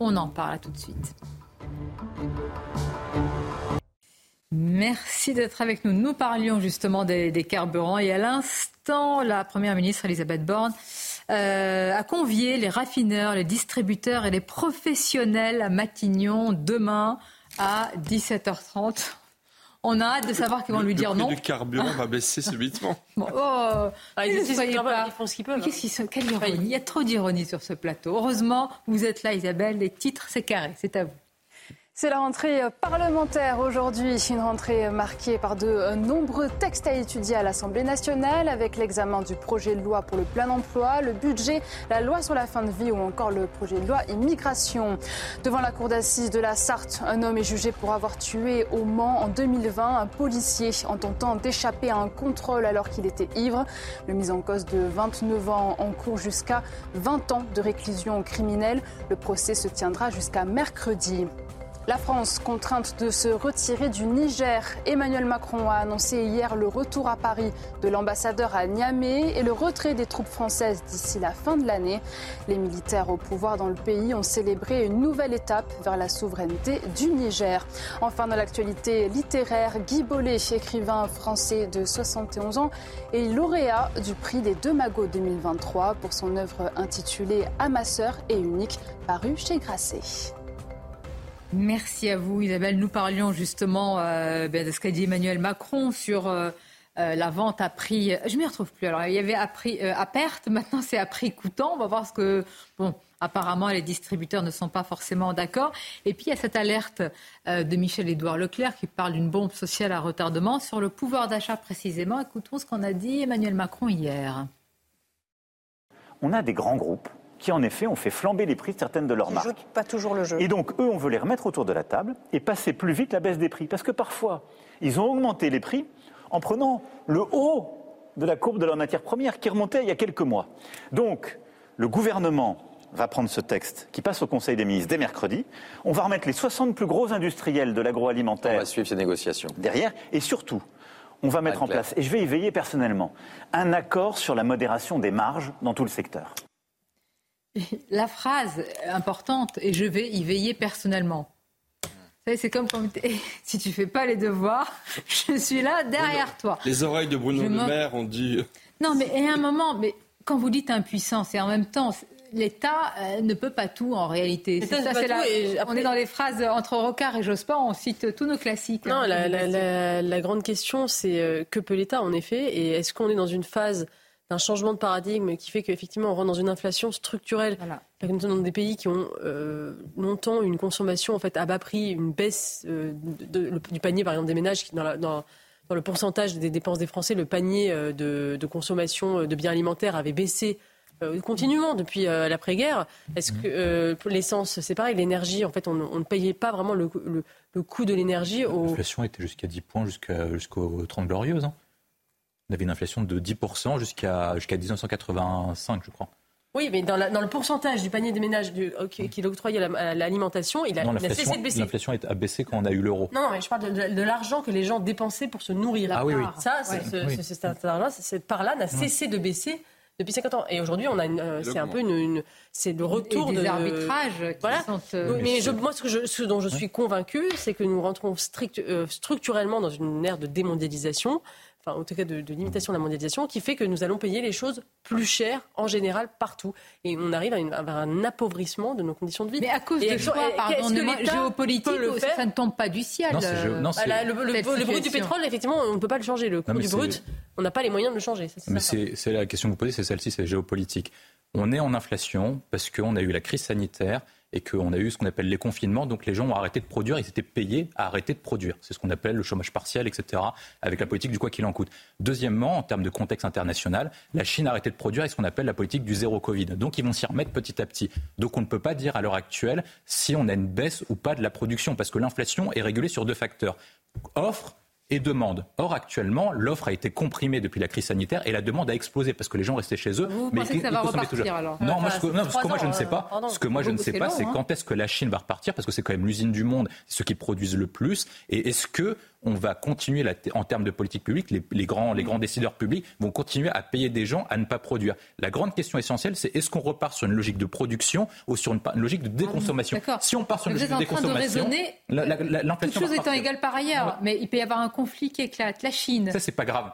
on en parle tout de suite. Merci d'être avec nous. Nous parlions justement des, des carburants et à l'instant, la Première ministre Elisabeth Borne euh, a convié les raffineurs, les distributeurs et les professionnels à Matignon demain à 17h30. On a hâte de savoir qu'ils vont lui dire le prix non. Le carburant va baisser subitement. Bon, oh, ah, ils, soyez pas... ils font ce qu'ils peuvent. Qu'est-ce qu'ils sont... Quelle ironie. Il y a trop d'ironie sur ce plateau. Heureusement, vous êtes là, Isabelle. Les titres, c'est carré. C'est à vous. C'est la rentrée parlementaire aujourd'hui, une rentrée marquée par de nombreux textes à étudier à l'Assemblée nationale, avec l'examen du projet de loi pour le plein emploi, le budget, la loi sur la fin de vie ou encore le projet de loi immigration. Devant la cour d'assises de la Sarthe, un homme est jugé pour avoir tué au Mans en 2020 un policier en tentant d'échapper à un contrôle alors qu'il était ivre. Le mis en cause de 29 ans en cours jusqu'à 20 ans de réclusion criminelle. Le procès se tiendra jusqu'à mercredi. La France contrainte de se retirer du Niger. Emmanuel Macron a annoncé hier le retour à Paris de l'ambassadeur à Niamey et le retrait des troupes françaises d'ici la fin de l'année. Les militaires au pouvoir dans le pays ont célébré une nouvelle étape vers la souveraineté du Niger. Enfin, dans l'actualité littéraire, Guy Bollet, écrivain français de 71 ans, est lauréat du prix des Deux Magots 2023 pour son œuvre intitulée À ma sœur et unique, parue chez Grasset. Merci à vous, Isabelle. Nous parlions justement euh, de ce qu'a dit Emmanuel Macron sur euh, euh, la vente à prix. Je ne m'y retrouve plus. Alors, il y avait à, prix, à perte, maintenant c'est à prix coûtant. On va voir ce que. Bon, apparemment, les distributeurs ne sont pas forcément d'accord. Et puis, il y a cette alerte de Michel-Édouard Leclerc qui parle d'une bombe sociale à retardement sur le pouvoir d'achat précisément. Écoutons ce qu'on a dit Emmanuel Macron hier. On a des grands groupes qui en effet ont fait flamber les prix de certaines de leurs qui marques. Jouent pas toujours le jeu. Et donc eux, on veut les remettre autour de la table et passer plus vite la baisse des prix. Parce que parfois, ils ont augmenté les prix en prenant le haut de la courbe de leur matière première qui remontait il y a quelques mois. Donc, le gouvernement va prendre ce texte qui passe au Conseil des ministres dès mercredi. On va remettre les 60 plus gros industriels de l'agroalimentaire. On va suivre ces négociations. Derrière. Et surtout, on va mettre en place, et je vais y veiller personnellement, un accord sur la modération des marges dans tout le secteur. La phrase importante, et je vais y veiller personnellement. C'est comme quand si tu fais pas les devoirs, je suis là derrière toi. Les oreilles de Bruno Le Maire ont dit. Non, mais à un moment, mais quand vous dites impuissance, et en même temps, l'État euh, ne peut pas tout en réalité. Ça, ça, pas la... et après... On est dans les phrases entre Rocard et Jospin, on cite tous nos classiques. Non, hein, la, la, la, la, grande question, c'est euh, que peut l'État en effet Et est-ce qu'on est dans une phase d'un changement de paradigme qui fait qu'effectivement on rentre dans une inflation structurelle. Voilà. Dans des pays qui ont euh, longtemps une consommation en fait à bas prix, une baisse euh, de, de, du panier par exemple des ménages qui dans, la, dans, dans, le pourcentage des dépenses des Français, le panier euh, de, de, consommation de biens alimentaires avait baissé continuellement depuis l'après-guerre. Est-ce Mhm. que l'essence, c'est pareil, l'énergie, en fait, on, ne payait pas vraiment le, coût de l'énergie. Au... L'inflation était jusqu'à 10 points jusqu'aux 30 glorieuses. Hein. On avait une inflation de 10% jusqu'à jusqu'à 1985, je crois. Oui, mais dans, le pourcentage du panier des ménages qu'il octroyait à l'alimentation, il, a, cessé de baisser. L'inflation a baissé quand on a eu l'euro. Non, non, mais je parle de, l'argent que les gens dépensaient pour se nourrir. Ah oui, oui. Ça, cette part-là n'a cessé de baisser depuis 50 ans. Et aujourd'hui, on a euh, c'est un peu une, c'est le retour et des de arbitrages. Qui voilà. sont, euh, mais je, moi, ce, que je, ce, dont je suis convaincu, c'est que nous rentrons strict, euh, structurellement dans une ère de démondialisation enfin en tout cas de, limitation de la mondialisation, qui fait que nous allons payer les choses plus chères en général partout. Et on arrive à, un appauvrissement de nos conditions de vie. Mais à cause de quoi, pardon, géopolitique, ça ne tombe pas du ciel. Non, euh, non, bah, le, le, brut du pétrole, effectivement, on ne peut pas le changer. Le coût du brut, on n'a pas les moyens de le changer. mais c'est la question que vous posez, c'est celle-ci, c'est géopolitique. On est en inflation parce qu'on a eu la crise sanitaire et qu'on a eu ce qu'on appelle les confinements. Donc les gens ont arrêté de produire, ils étaient payés à arrêter de produire. C'est ce qu'on appelle le chômage partiel, etc., avec la politique du quoi qu'il en coûte. Deuxièmement, en termes de contexte international, la Chine a arrêté de produire et ce qu'on appelle la politique du zéro Covid. Donc ils vont s'y remettre petit à petit. Donc on ne peut pas dire à l'heure actuelle si on a une baisse ou pas de la production, parce que l'inflation est régulée sur deux facteurs. Offre et demande. Or, actuellement, l'offre a été comprimée depuis la crise sanitaire et la demande a explosé parce que les gens restaient chez eux. Vous mais pensez que ça va repartir alors? Non, moi, ce que, non, ce que moi je ne sais pas, euh, ce que moi je ne sais pas, c'est hein. quand est-ce que la Chine va repartir parce que c'est quand même l'usine du monde, c'est ceux qui produisent le plus. Et est-ce que on va continuer en termes de politique publique, les, grands, les grands décideurs publics vont continuer à payer des gens à ne pas produire. La grande question essentielle, c'est est-ce qu'on repart sur une logique de production ou sur une, logique de déconsommation? Si on part sur une logique de déconsommation, l'inflation. Toutes choses étant égales par ailleurs, mais il peut y avoir un conflit qui éclate. La Chine. Ça, c'est pas grave.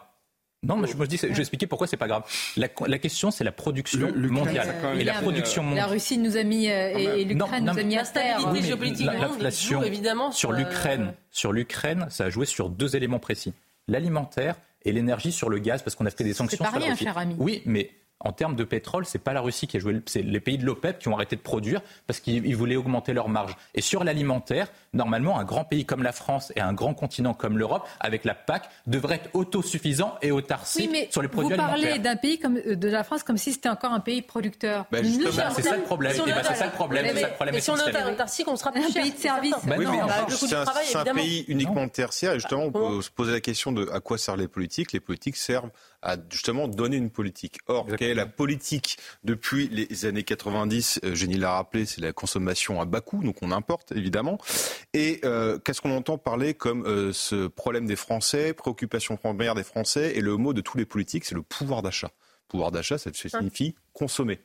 Non, mais je me dis, je vais expliquer pourquoi c'est pas grave. La, question, c'est la production mondiale. Et la production mondiale. La Russie nous a mis euh, et, l'Ukraine nous a mis à terre. L'inflation évidemment sur l'Ukraine, sur l'Ukraine, ça a joué sur deux éléments précis l'alimentaire et l'énergie sur le gaz, parce qu'on a fait des sanctions. C'est pas rien, cher ami. Oui, mais en termes de pétrole, c'est pas la Russie qui a joué, c'est les pays de l'OPEP qui ont arrêté de produire parce qu'ils voulaient augmenter leur marge. Et sur l'alimentaire, normalement, un grand pays comme la France et un grand continent comme l'Europe, avec la PAC, devrait être autosuffisant et autarcique sur les produits alimentaires. Vous parlez d'un pays comme euh, de la France comme si c'était encore un pays producteur. Ben c'est ça le problème. Eh ben, c'est ça le problème. Mais, problème si on est autarcique, on sera plus un pays de service. Ben oui, c'est un, pays uniquement tertiaire. Et justement, on peut se poser la question de à quoi servent les politiques. Les politiques servent à justement donner une politique. Or, quelle est la politique depuis les années 90 euh, Génie l'a rappelé, c'est la consommation à bas coût, donc on importe évidemment. Et euh, qu'est-ce qu'on entend parler comme euh, ce problème des Français, préoccupation première des Français, et le mot de tous les politiques, c'est le pouvoir d'achat. Pouvoir d'achat, ça signifie consommer.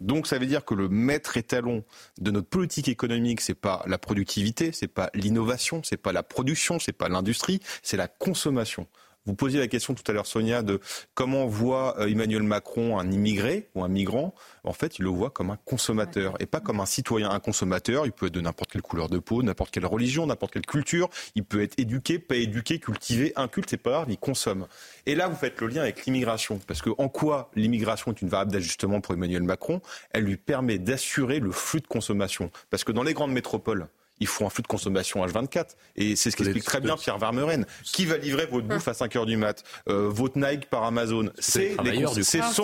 Donc ça veut dire que le maître étalon de notre politique économique, c'est pas la productivité, c'est pas l'innovation, c'est pas la production, c'est pas l'industrie, c'est la consommation. Vous posiez la question tout à l'heure, Sonia, de comment voit euh, Emmanuel Macron un immigré ou un migrant? En fait, il le voit comme un consommateur et pas comme un citoyen. Un consommateur, il peut être de n'importe quelle couleur de peau, n'importe quelle religion, n'importe quelle culture. Il peut être éduqué, pas éduqué, cultivé, inculte, c'est pas grave, il consomme. Et là, vous faites le lien avec l'immigration. Parce que en quoi l'immigration est une variable d'ajustement pour Emmanuel Macron? Elle lui permet d'assurer le flux de consommation. Parce que dans les grandes métropoles, il faut un flux de consommation H24. Et c'est ce qu'explique très bien Pierre Vermeuren. Qui va livrer votre bouffe à 5 heures du mat? Euh, Votre Nike par Amazon C'est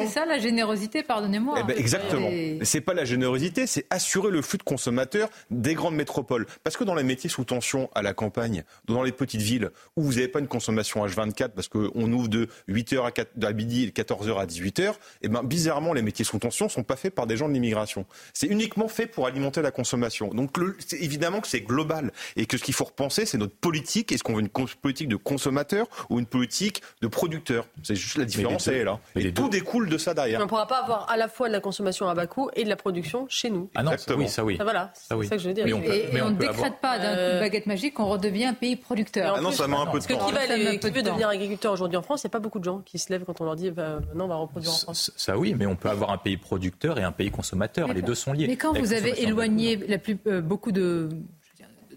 ça la générosité, pardonnez-moi. Eh ben, exactement. Et... C'est pas la générosité, c'est assurer le flux de consommateurs des grandes métropoles. Parce que dans les métiers sous tension à la campagne, dans les petites villes, où vous n'avez pas une consommation H24 parce qu'on ouvre de 8h à, 4, à midi et 14h à 18h, eh ben, bizarrement, les métiers sous tension sont pas faits par des gens de l'immigration. C'est uniquement fait pour alimenter la consommation. Donc, c'est évidemment que c'est global et que ce qu'il faut repenser, c'est notre politique. Est-ce qu'on veut une politique de consommateur ou une politique de producteur? C'est juste la différence, elle est là. Et tout découle de ça derrière. on ne pourra pas avoir à la fois de la consommation à bas coût et de la production chez nous. Ah non, oui, ça oui. Ah, voilà, c'est ça que je veux dire. et, on ne décrète pas d'un euh, baguette magique qu'on redevient un pays producteur. Ah non, ça met un peu de temps. Qui, qui veut devenir agriculteur aujourd'hui en France, il n'y a pas beaucoup de gens qui se lèvent quand on leur dit bah, non, on va reproduire en France. Ça oui, mais on peut avoir un pays producteur et un pays consommateur. Les deux sont liés. Mais quand vous avez éloigné la plus, euh, beaucoup de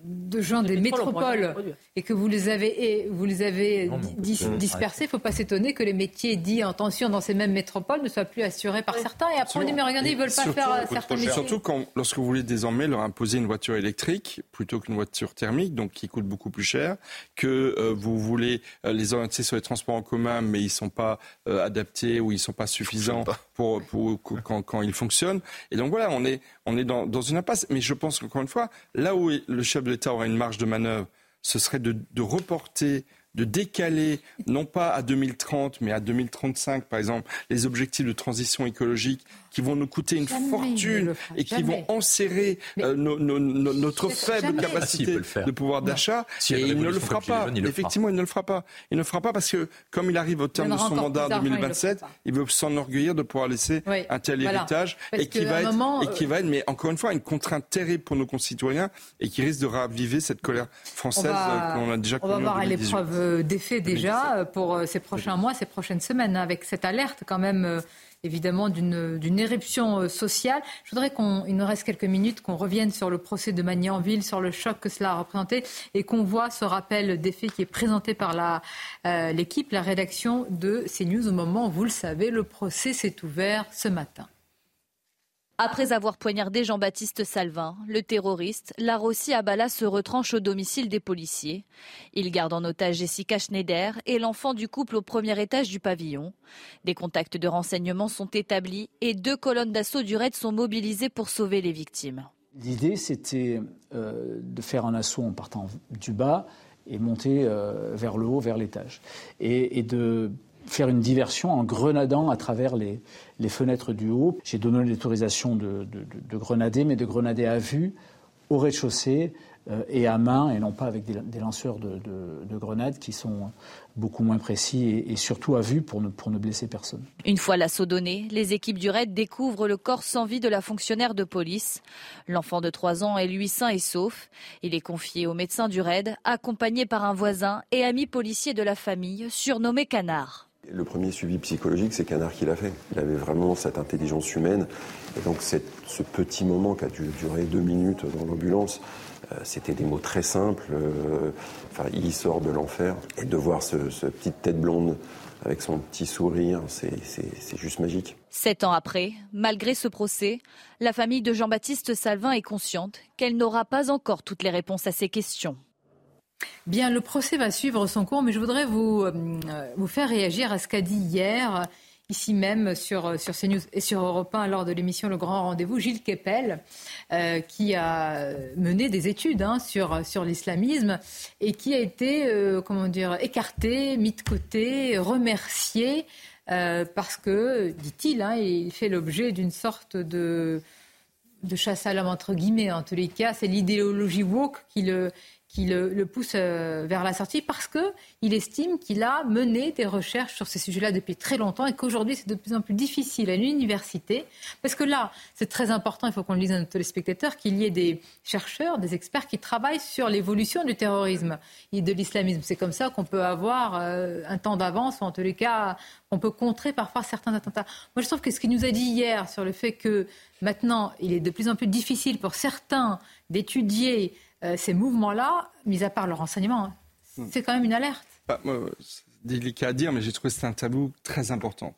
de gens des métropoles et que vous les avez, et vous les avez dispersés, il ne faut pas s'étonner que les métiers dits en tension dans ces mêmes métropoles ne soient plus assurés par certains. Et après, on dit, mais regardez, ils ne veulent pas faire certains métiers. Surtout quand, lorsque vous voulez désormais leur imposer une voiture électrique plutôt qu'une voiture thermique, donc qui coûte beaucoup plus cher, que euh, vous voulez euh, les orienter sur les transports en commun, mais ils ne sont pas euh, adaptés ou ils ne sont pas suffisants pour, pour, quand, quand, ils fonctionnent. Et donc voilà, on est, on est dans, une impasse. Mais je pense qu'encore une fois, là où le chef de l'État aura une marge de manœuvre, ce serait de, de reporter de décaler, non pas à 2030, mais à 2035, par exemple, les objectifs de transition écologique qui vont nous coûter une fortune et qui vont enserrer euh, notre faible capacité de pouvoir d'achat. et il ne le fera pas. Effectivement, il ne le fera pas. Il ne le fera pas parce que, comme il arrive au terme de son mandat en 2027, il, veut s'enorgueillir de pouvoir laisser un tel héritage et qui, va être, et qui va être, mais encore une fois, une contrainte terrible pour nos concitoyens et qui risque de raviver cette colère française qu'on a déjà connue. On va voir à l'épreuve d'effet déjà pour euh, ces prochains mois, ces prochaines semaines, avec cette alerte quand même euh, évidemment d'une éruption euh, sociale. Je voudrais qu'il nous reste quelques minutes, qu'on revienne sur le procès de Magnanville, sur le choc que cela a représenté et qu'on voit ce rappel des faits qui est présenté par euh, l'équipe, la, la rédaction de CNews au moment où, vous le savez, le procès s'est ouvert ce matin. Après avoir poignardé Jean-Baptiste Salvin, le terroriste, Larossi Abala se retranche au domicile des policiers. Il garde en otage Jessica Schneider et l'enfant du couple au premier étage du pavillon. Des contacts de renseignement sont établis et deux colonnes d'assaut du raid sont mobilisées pour sauver les victimes. L'idée, c'était euh, de faire un assaut en partant du bas et monter euh, vers le haut, vers l'étage. et de faire une diversion en grenadant à travers les, fenêtres du haut. J'ai donné l'autorisation de, grenader, mais de grenader à vue, au rez-de-chaussée euh, et à main, et non pas avec des, lanceurs de, grenades qui sont beaucoup moins précis et, surtout à vue pour ne, pour ne blesser personne. Une fois l'assaut donné, les équipes du raid découvrent le corps sans vie de la fonctionnaire de police. L'enfant de 3 ans est lui sain et sauf. Il est confié au médecin du raid, accompagné par un voisin et ami policier de la famille, surnommé Canard. Le premier suivi psychologique, c'est Canard qui l'a fait. Il avait vraiment cette intelligence humaine. Et donc ce petit moment qui a dû durer deux minutes dans l'ambulance, euh, c'était des mots très simples. Euh, enfin, il sort de l'enfer. Et de voir ce, petite tête blonde avec son petit sourire, c'est juste magique. Sept ans après, malgré ce procès, la famille de Jean-Baptiste Salvin est consciente qu'elle n'aura pas encore toutes les réponses à ses questions. Bien, le procès va suivre son cours, mais je voudrais vous, euh, vous faire réagir à ce qu'a dit hier, ici même sur, sur CNews et sur Europe 1, lors de l'émission Le Grand Rendez-vous, Gilles Kepel, euh, qui a mené des études hein, sur, sur l'islamisme et qui a été, euh, comment dire, écarté, mis de côté, remercié, parce que, dit-il, hein, il fait l'objet d'une sorte de de chasse à l'homme entre guillemets en tous les cas, c'est l'idéologie woke qui le, qui le, pousse euh, vers la sortie parce qu'il estime qu'il a mené des recherches sur ces sujets-là depuis très longtemps et qu'aujourd'hui c'est de plus en plus difficile à l'université. Parce que là, c'est très important, il faut qu'on le dise à nos téléspectateurs, qu'il y ait des chercheurs, des experts qui travaillent sur l'évolution du terrorisme et de l'islamisme. C'est comme ça qu'on peut avoir euh, un temps d'avance ou en tous les cas, on peut contrer parfois certains attentats. Moi, je trouve que ce qu'il nous a dit hier sur le fait que maintenant, il est de plus en plus difficile pour certains d'étudier euh, ces mouvements-là, mis à part leur renseignement, hein, hmm. c'est quand même une alerte. Bah, c'est délicat à dire, mais j'ai trouvé que c'était un tabou très important.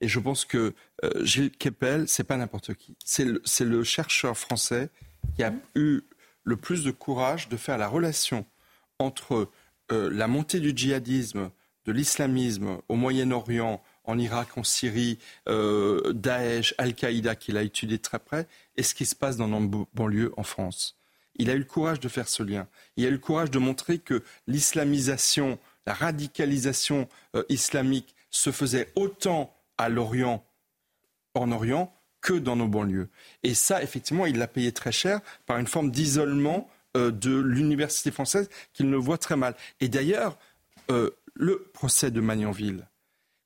Et je pense que euh, Gilles Kepel, c'est pas n'importe qui. C'est le, chercheur français qui a eu le plus de courage de faire la relation entre euh, la montée du djihadisme, de l'islamisme au Moyen-Orient, en Irak, en Syrie, Daesh, Al-Qaïda, qu'il a étudié très près, et ce qui se passe dans nos banlieues en France. Il a eu le courage de faire ce lien. Il a eu le courage de montrer que l'islamisation, la radicalisation euh, islamique se faisait autant à l'Orient, en Orient, que dans nos banlieues. Et ça, effectivement, il l'a payé très cher par une forme d'isolement euh, de l'université française qu'il ne voit très mal. Et d'ailleurs, euh, le procès de Magnanville,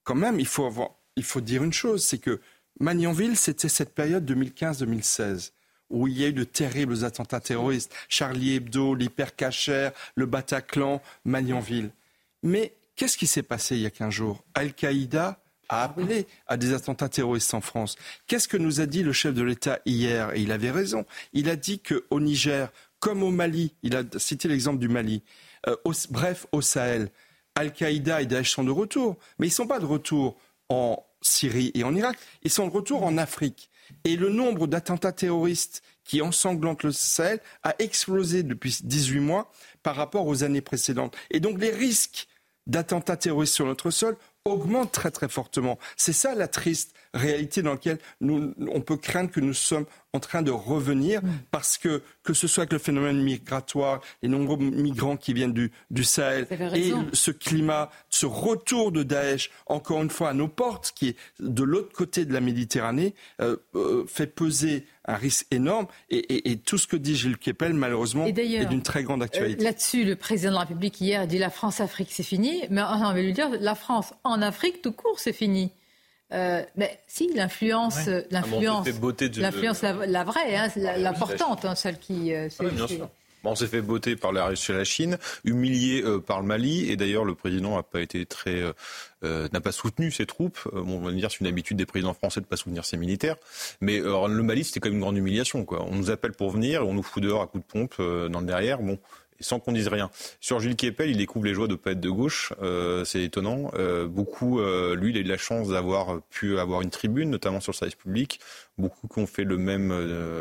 quand même, il faut, il faut dire une chose, c'est que Magnanville, c'était cette période 2015-2016 où il y a eu de terribles attentats terroristes. Charlie Hebdo, l'hypercacher, le Bataclan, Magnanville. Mais qu'est-ce qui s'est passé il y a 15 jours? Al-Qaïda a appelé à des attentats terroristes en France. Qu'est-ce que nous a dit le chef de l'État hier? Et il avait raison. Il a dit qu'au Niger, comme au Mali, il a cité l'exemple du Mali, euh, bref, au Sahel, Al-Qaïda et Daesh sont de retour, mais ils ne sont pas de retour en Syrie et en Irak, ils sont de retour en Afrique. Et le nombre d'attentats terroristes qui ensanglantent le Sahel a explosé depuis 18 mois par rapport aux années précédentes. Et donc les risques d'attentats terroristes sur notre sol augmentent très très fortement. C'est ça la triste réalité dans laquelle nous, on peut craindre que nous sommes en train de revenir mm. parce que, que ce soit avec le phénomène migratoire, les nombreux migrants qui viennent du, du Sahel et ce climat, ce retour de Daesh, encore une fois, à nos portes, qui est de l'autre côté de la Méditerranée, euh, euh, fait peser un risque énorme. Et, et, tout ce que dit Gilles Kepel, malheureusement, est d'une très grande actualité. Euh, là-dessus, le président de la République hier a dit la France-Afrique, c'est fini. Mais on va lui dire la France en Afrique, tout court, c'est fini. Euh, mais si, l'influence, l'influence, l'influence, la, vraie, hein, l'importante, hein, celle qui. Euh, ah bien sûr. on s'est fait botter par la, chez la Chine, humilié euh, par le Mali, et d'ailleurs le président n'a pas été très, n'a pas soutenu ses troupes. Bon, on va dire c'est une habitude des présidents français de pas soutenir ses militaires, mais le Mali c'était quand même une grande humiliation. Quoi. On nous appelle pour venir, et on nous fout dehors à coups de pompe dans le derrière. Bon, sans qu'on dise rien. Sur Gilles Kepel, il découvre les joies de être de gauche. Euh, c'est étonnant. Euh, beaucoup, euh, lui, il a eu la chance d'avoir pu avoir une tribune, notamment sur le service public. Beaucoup qui ont fait le même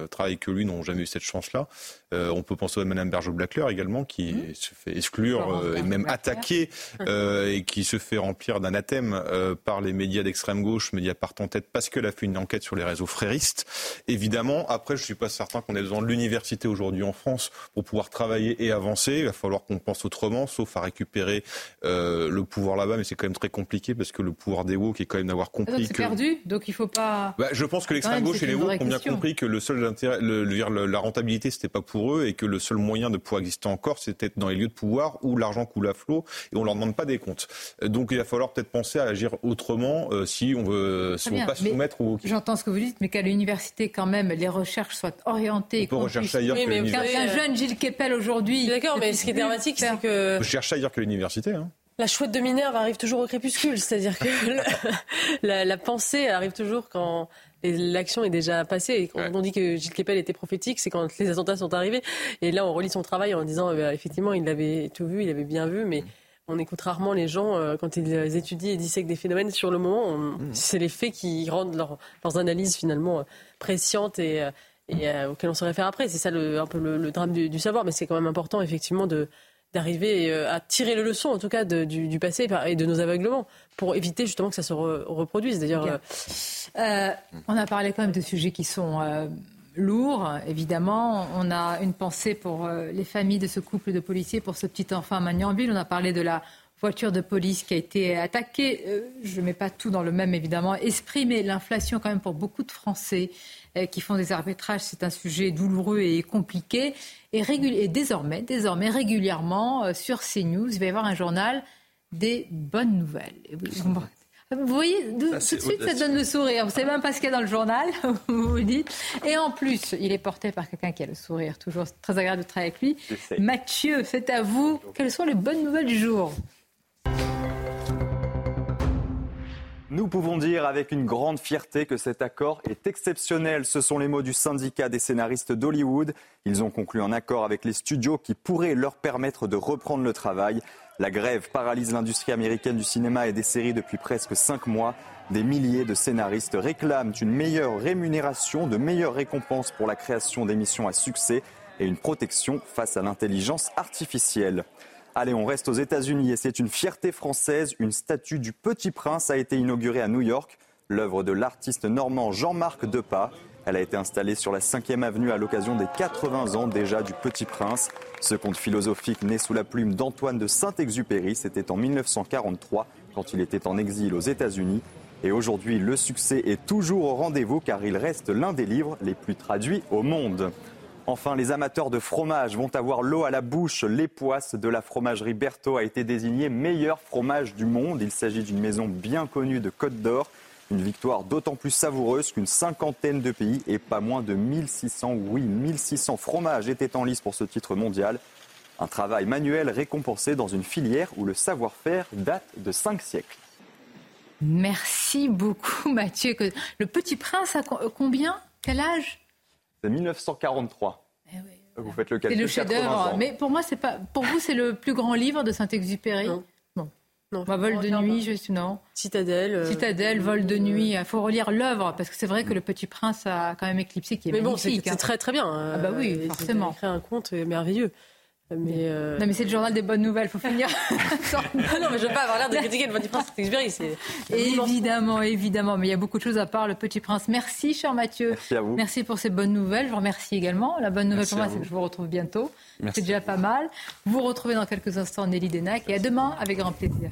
travail que lui n'ont jamais eu cette chance-là. on peut penser à Mme Bergeau-Blacler également, qui mmh. se fait exclure et même attaquer et qui se fait remplir d'anathèmes par les médias d'extrême gauche, médias partant tête, parce qu'elle a fait une enquête sur les réseaux fréristes. Évidemment, après, je ne suis pas certain qu'on ait besoin de l'université aujourd'hui en France pour pouvoir travailler et avancer il va falloir qu'on pense autrement, sauf à récupérer euh, le pouvoir là-bas, mais c'est quand même très compliqué parce que le pouvoir des woke est quand même d'avoir compris ah, donc que. perdu, donc il faut pas. Bah, je pense que l'extrême gauche et les woke ont bien compris que le seul intérêt, le, la rentabilité, c'était pas pour eux et que le seul moyen de pouvoir exister encore, c'était dans les lieux de pouvoir où l'argent coule à flot et on leur demande pas des comptes. Donc il va falloir peut-être penser à agir autrement euh, si on veut, si on veut pas se soumettre au. J'entends ce que vous dites, mais qu'à l'université quand même, les recherches soient orientées. On peut rechercher ailleurs que l'université. Un jeune Gilles Kepel aujourd'hui D'accord, mais ce qui est dramatique, c'est que. Je cherche ailleurs que l'université. Hein. La chouette de Minerve arrive toujours au crépuscule, c'est-à-dire que la, pensée arrive toujours quand l'action est déjà passée. Et quand on dit que Gilles Kepel était prophétique, c'est quand les attentats sont arrivés. Et là, on relit son travail en disant, euh, effectivement, il avait tout vu, il avait bien vu, mais on écoute rarement les gens euh, quand ils étudient et dissèquent des phénomènes sur le moment. Mm. C'est les faits qui rendent leurs analyses finalement euh, prescientes et et euh, auquel on se réfère après. C'est ça le, un peu le, drame du, savoir, mais c'est quand même important effectivement de d'arriver euh, à tirer le leçon en tout cas du, passé et de nos aveuglements pour éviter justement que ça se reproduise. D'ailleurs, euh, on a parlé quand même de sujets qui sont lourds, évidemment. On a une pensée pour les familles de ce couple de policiers, pour ce petit enfant à Magnanville. On a parlé de la voiture de police qui a été attaquée. je ne mets pas tout dans le même, évidemment, esprit, mais l'inflation quand même pour beaucoup de Français euh, qui font des arbitrages, c'est un sujet douloureux et compliqué. Et, désormais, désormais, régulièrement, euh, sur CNews, il va y avoir un journal des bonnes nouvelles. Vous voyez, tout de suite, ça donne le sourire. Vous savez même pas ce qu'il y a dans le journal, vous vous dites. Et en plus, il est porté par quelqu'un qui a le sourire. Toujours très agréable de travailler avec lui. Mathieu, c'est à vous. Quelles sont les bonnes nouvelles du jour? Nous pouvons dire avec une grande fierté que cet accord est exceptionnel. Ce sont les mots du syndicat des scénaristes d'Hollywood. Ils ont conclu un accord avec les studios qui pourrait leur permettre de reprendre le travail. La grève paralyse l'industrie américaine du cinéma et des séries depuis presque cinq mois. Des milliers de scénaristes réclament une meilleure rémunération, de meilleures récompenses pour la création d'émissions à succès et une protection face à l'intelligence artificielle. Allez, on reste aux États-Unis et c'est une fierté française. Une statue du Petit Prince a été inaugurée à New York, l'œuvre de l'artiste normand Jean-Marc Depas. Elle a été installée sur la 5e avenue à l'occasion des 80 ans déjà du Petit Prince. Ce conte philosophique né sous la plume d'Antoine de Saint-Exupéry, c'était en 1943 quand il était en exil aux États-Unis. Et aujourd'hui, le succès est toujours au rendez-vous car il reste l'un des livres les plus traduits au monde. Enfin, les amateurs de fromage vont avoir l'eau à la bouche. L'époisse de la fromagerie Berthaud a été désignée meilleur fromage du monde. Il s'agit d'une maison bien connue de Côte d'Or. Une victoire d'autant plus savoureuse qu'une cinquantaine de pays et pas moins de 1600, oui, 1600 fromages étaient en lice pour ce titre mondial. Un travail manuel récompensé dans une filière où le savoir-faire date de cinq siècles. Merci beaucoup Mathieu. Le petit prince a combien? Quel âge? C'est 1943. Eh Vous faites le C'est le chef-d'œuvre. Mais pour moi, c'est pas. Pour vous, c'est le plus grand livre de Saint-Exupéry. Non. Bon. Non, Bah, vol de nuit, je suis non. Citadelle. euh, Citadelle, vol de nuit. Il faut relire l'œuvre parce que c'est vrai que le Petit Prince a quand même éclipsé qui est Mais bon, c'est magnifique. c'est hein. très très bien. Ah bah oui, Euh, forcément. Il a écrit un conte merveilleux. Mais euh, Non, mais c'est le journal des bonnes nouvelles. Faut finir. non, mais je veux pas avoir l'air de critiquer le Petit Prince. C'est Évidemment, évidemment, mais il y a beaucoup de choses à part le Petit Prince. Merci, cher Mathieu. Merci à vous. Merci pour ces bonnes nouvelles. Je vous remercie également. La bonne nouvelle Merci pour moi, c'est que je vous retrouve bientôt. Merci. C'est déjà pas mal. Vous retrouvez dans quelques instants Nelly Denac et à demain avec grand plaisir.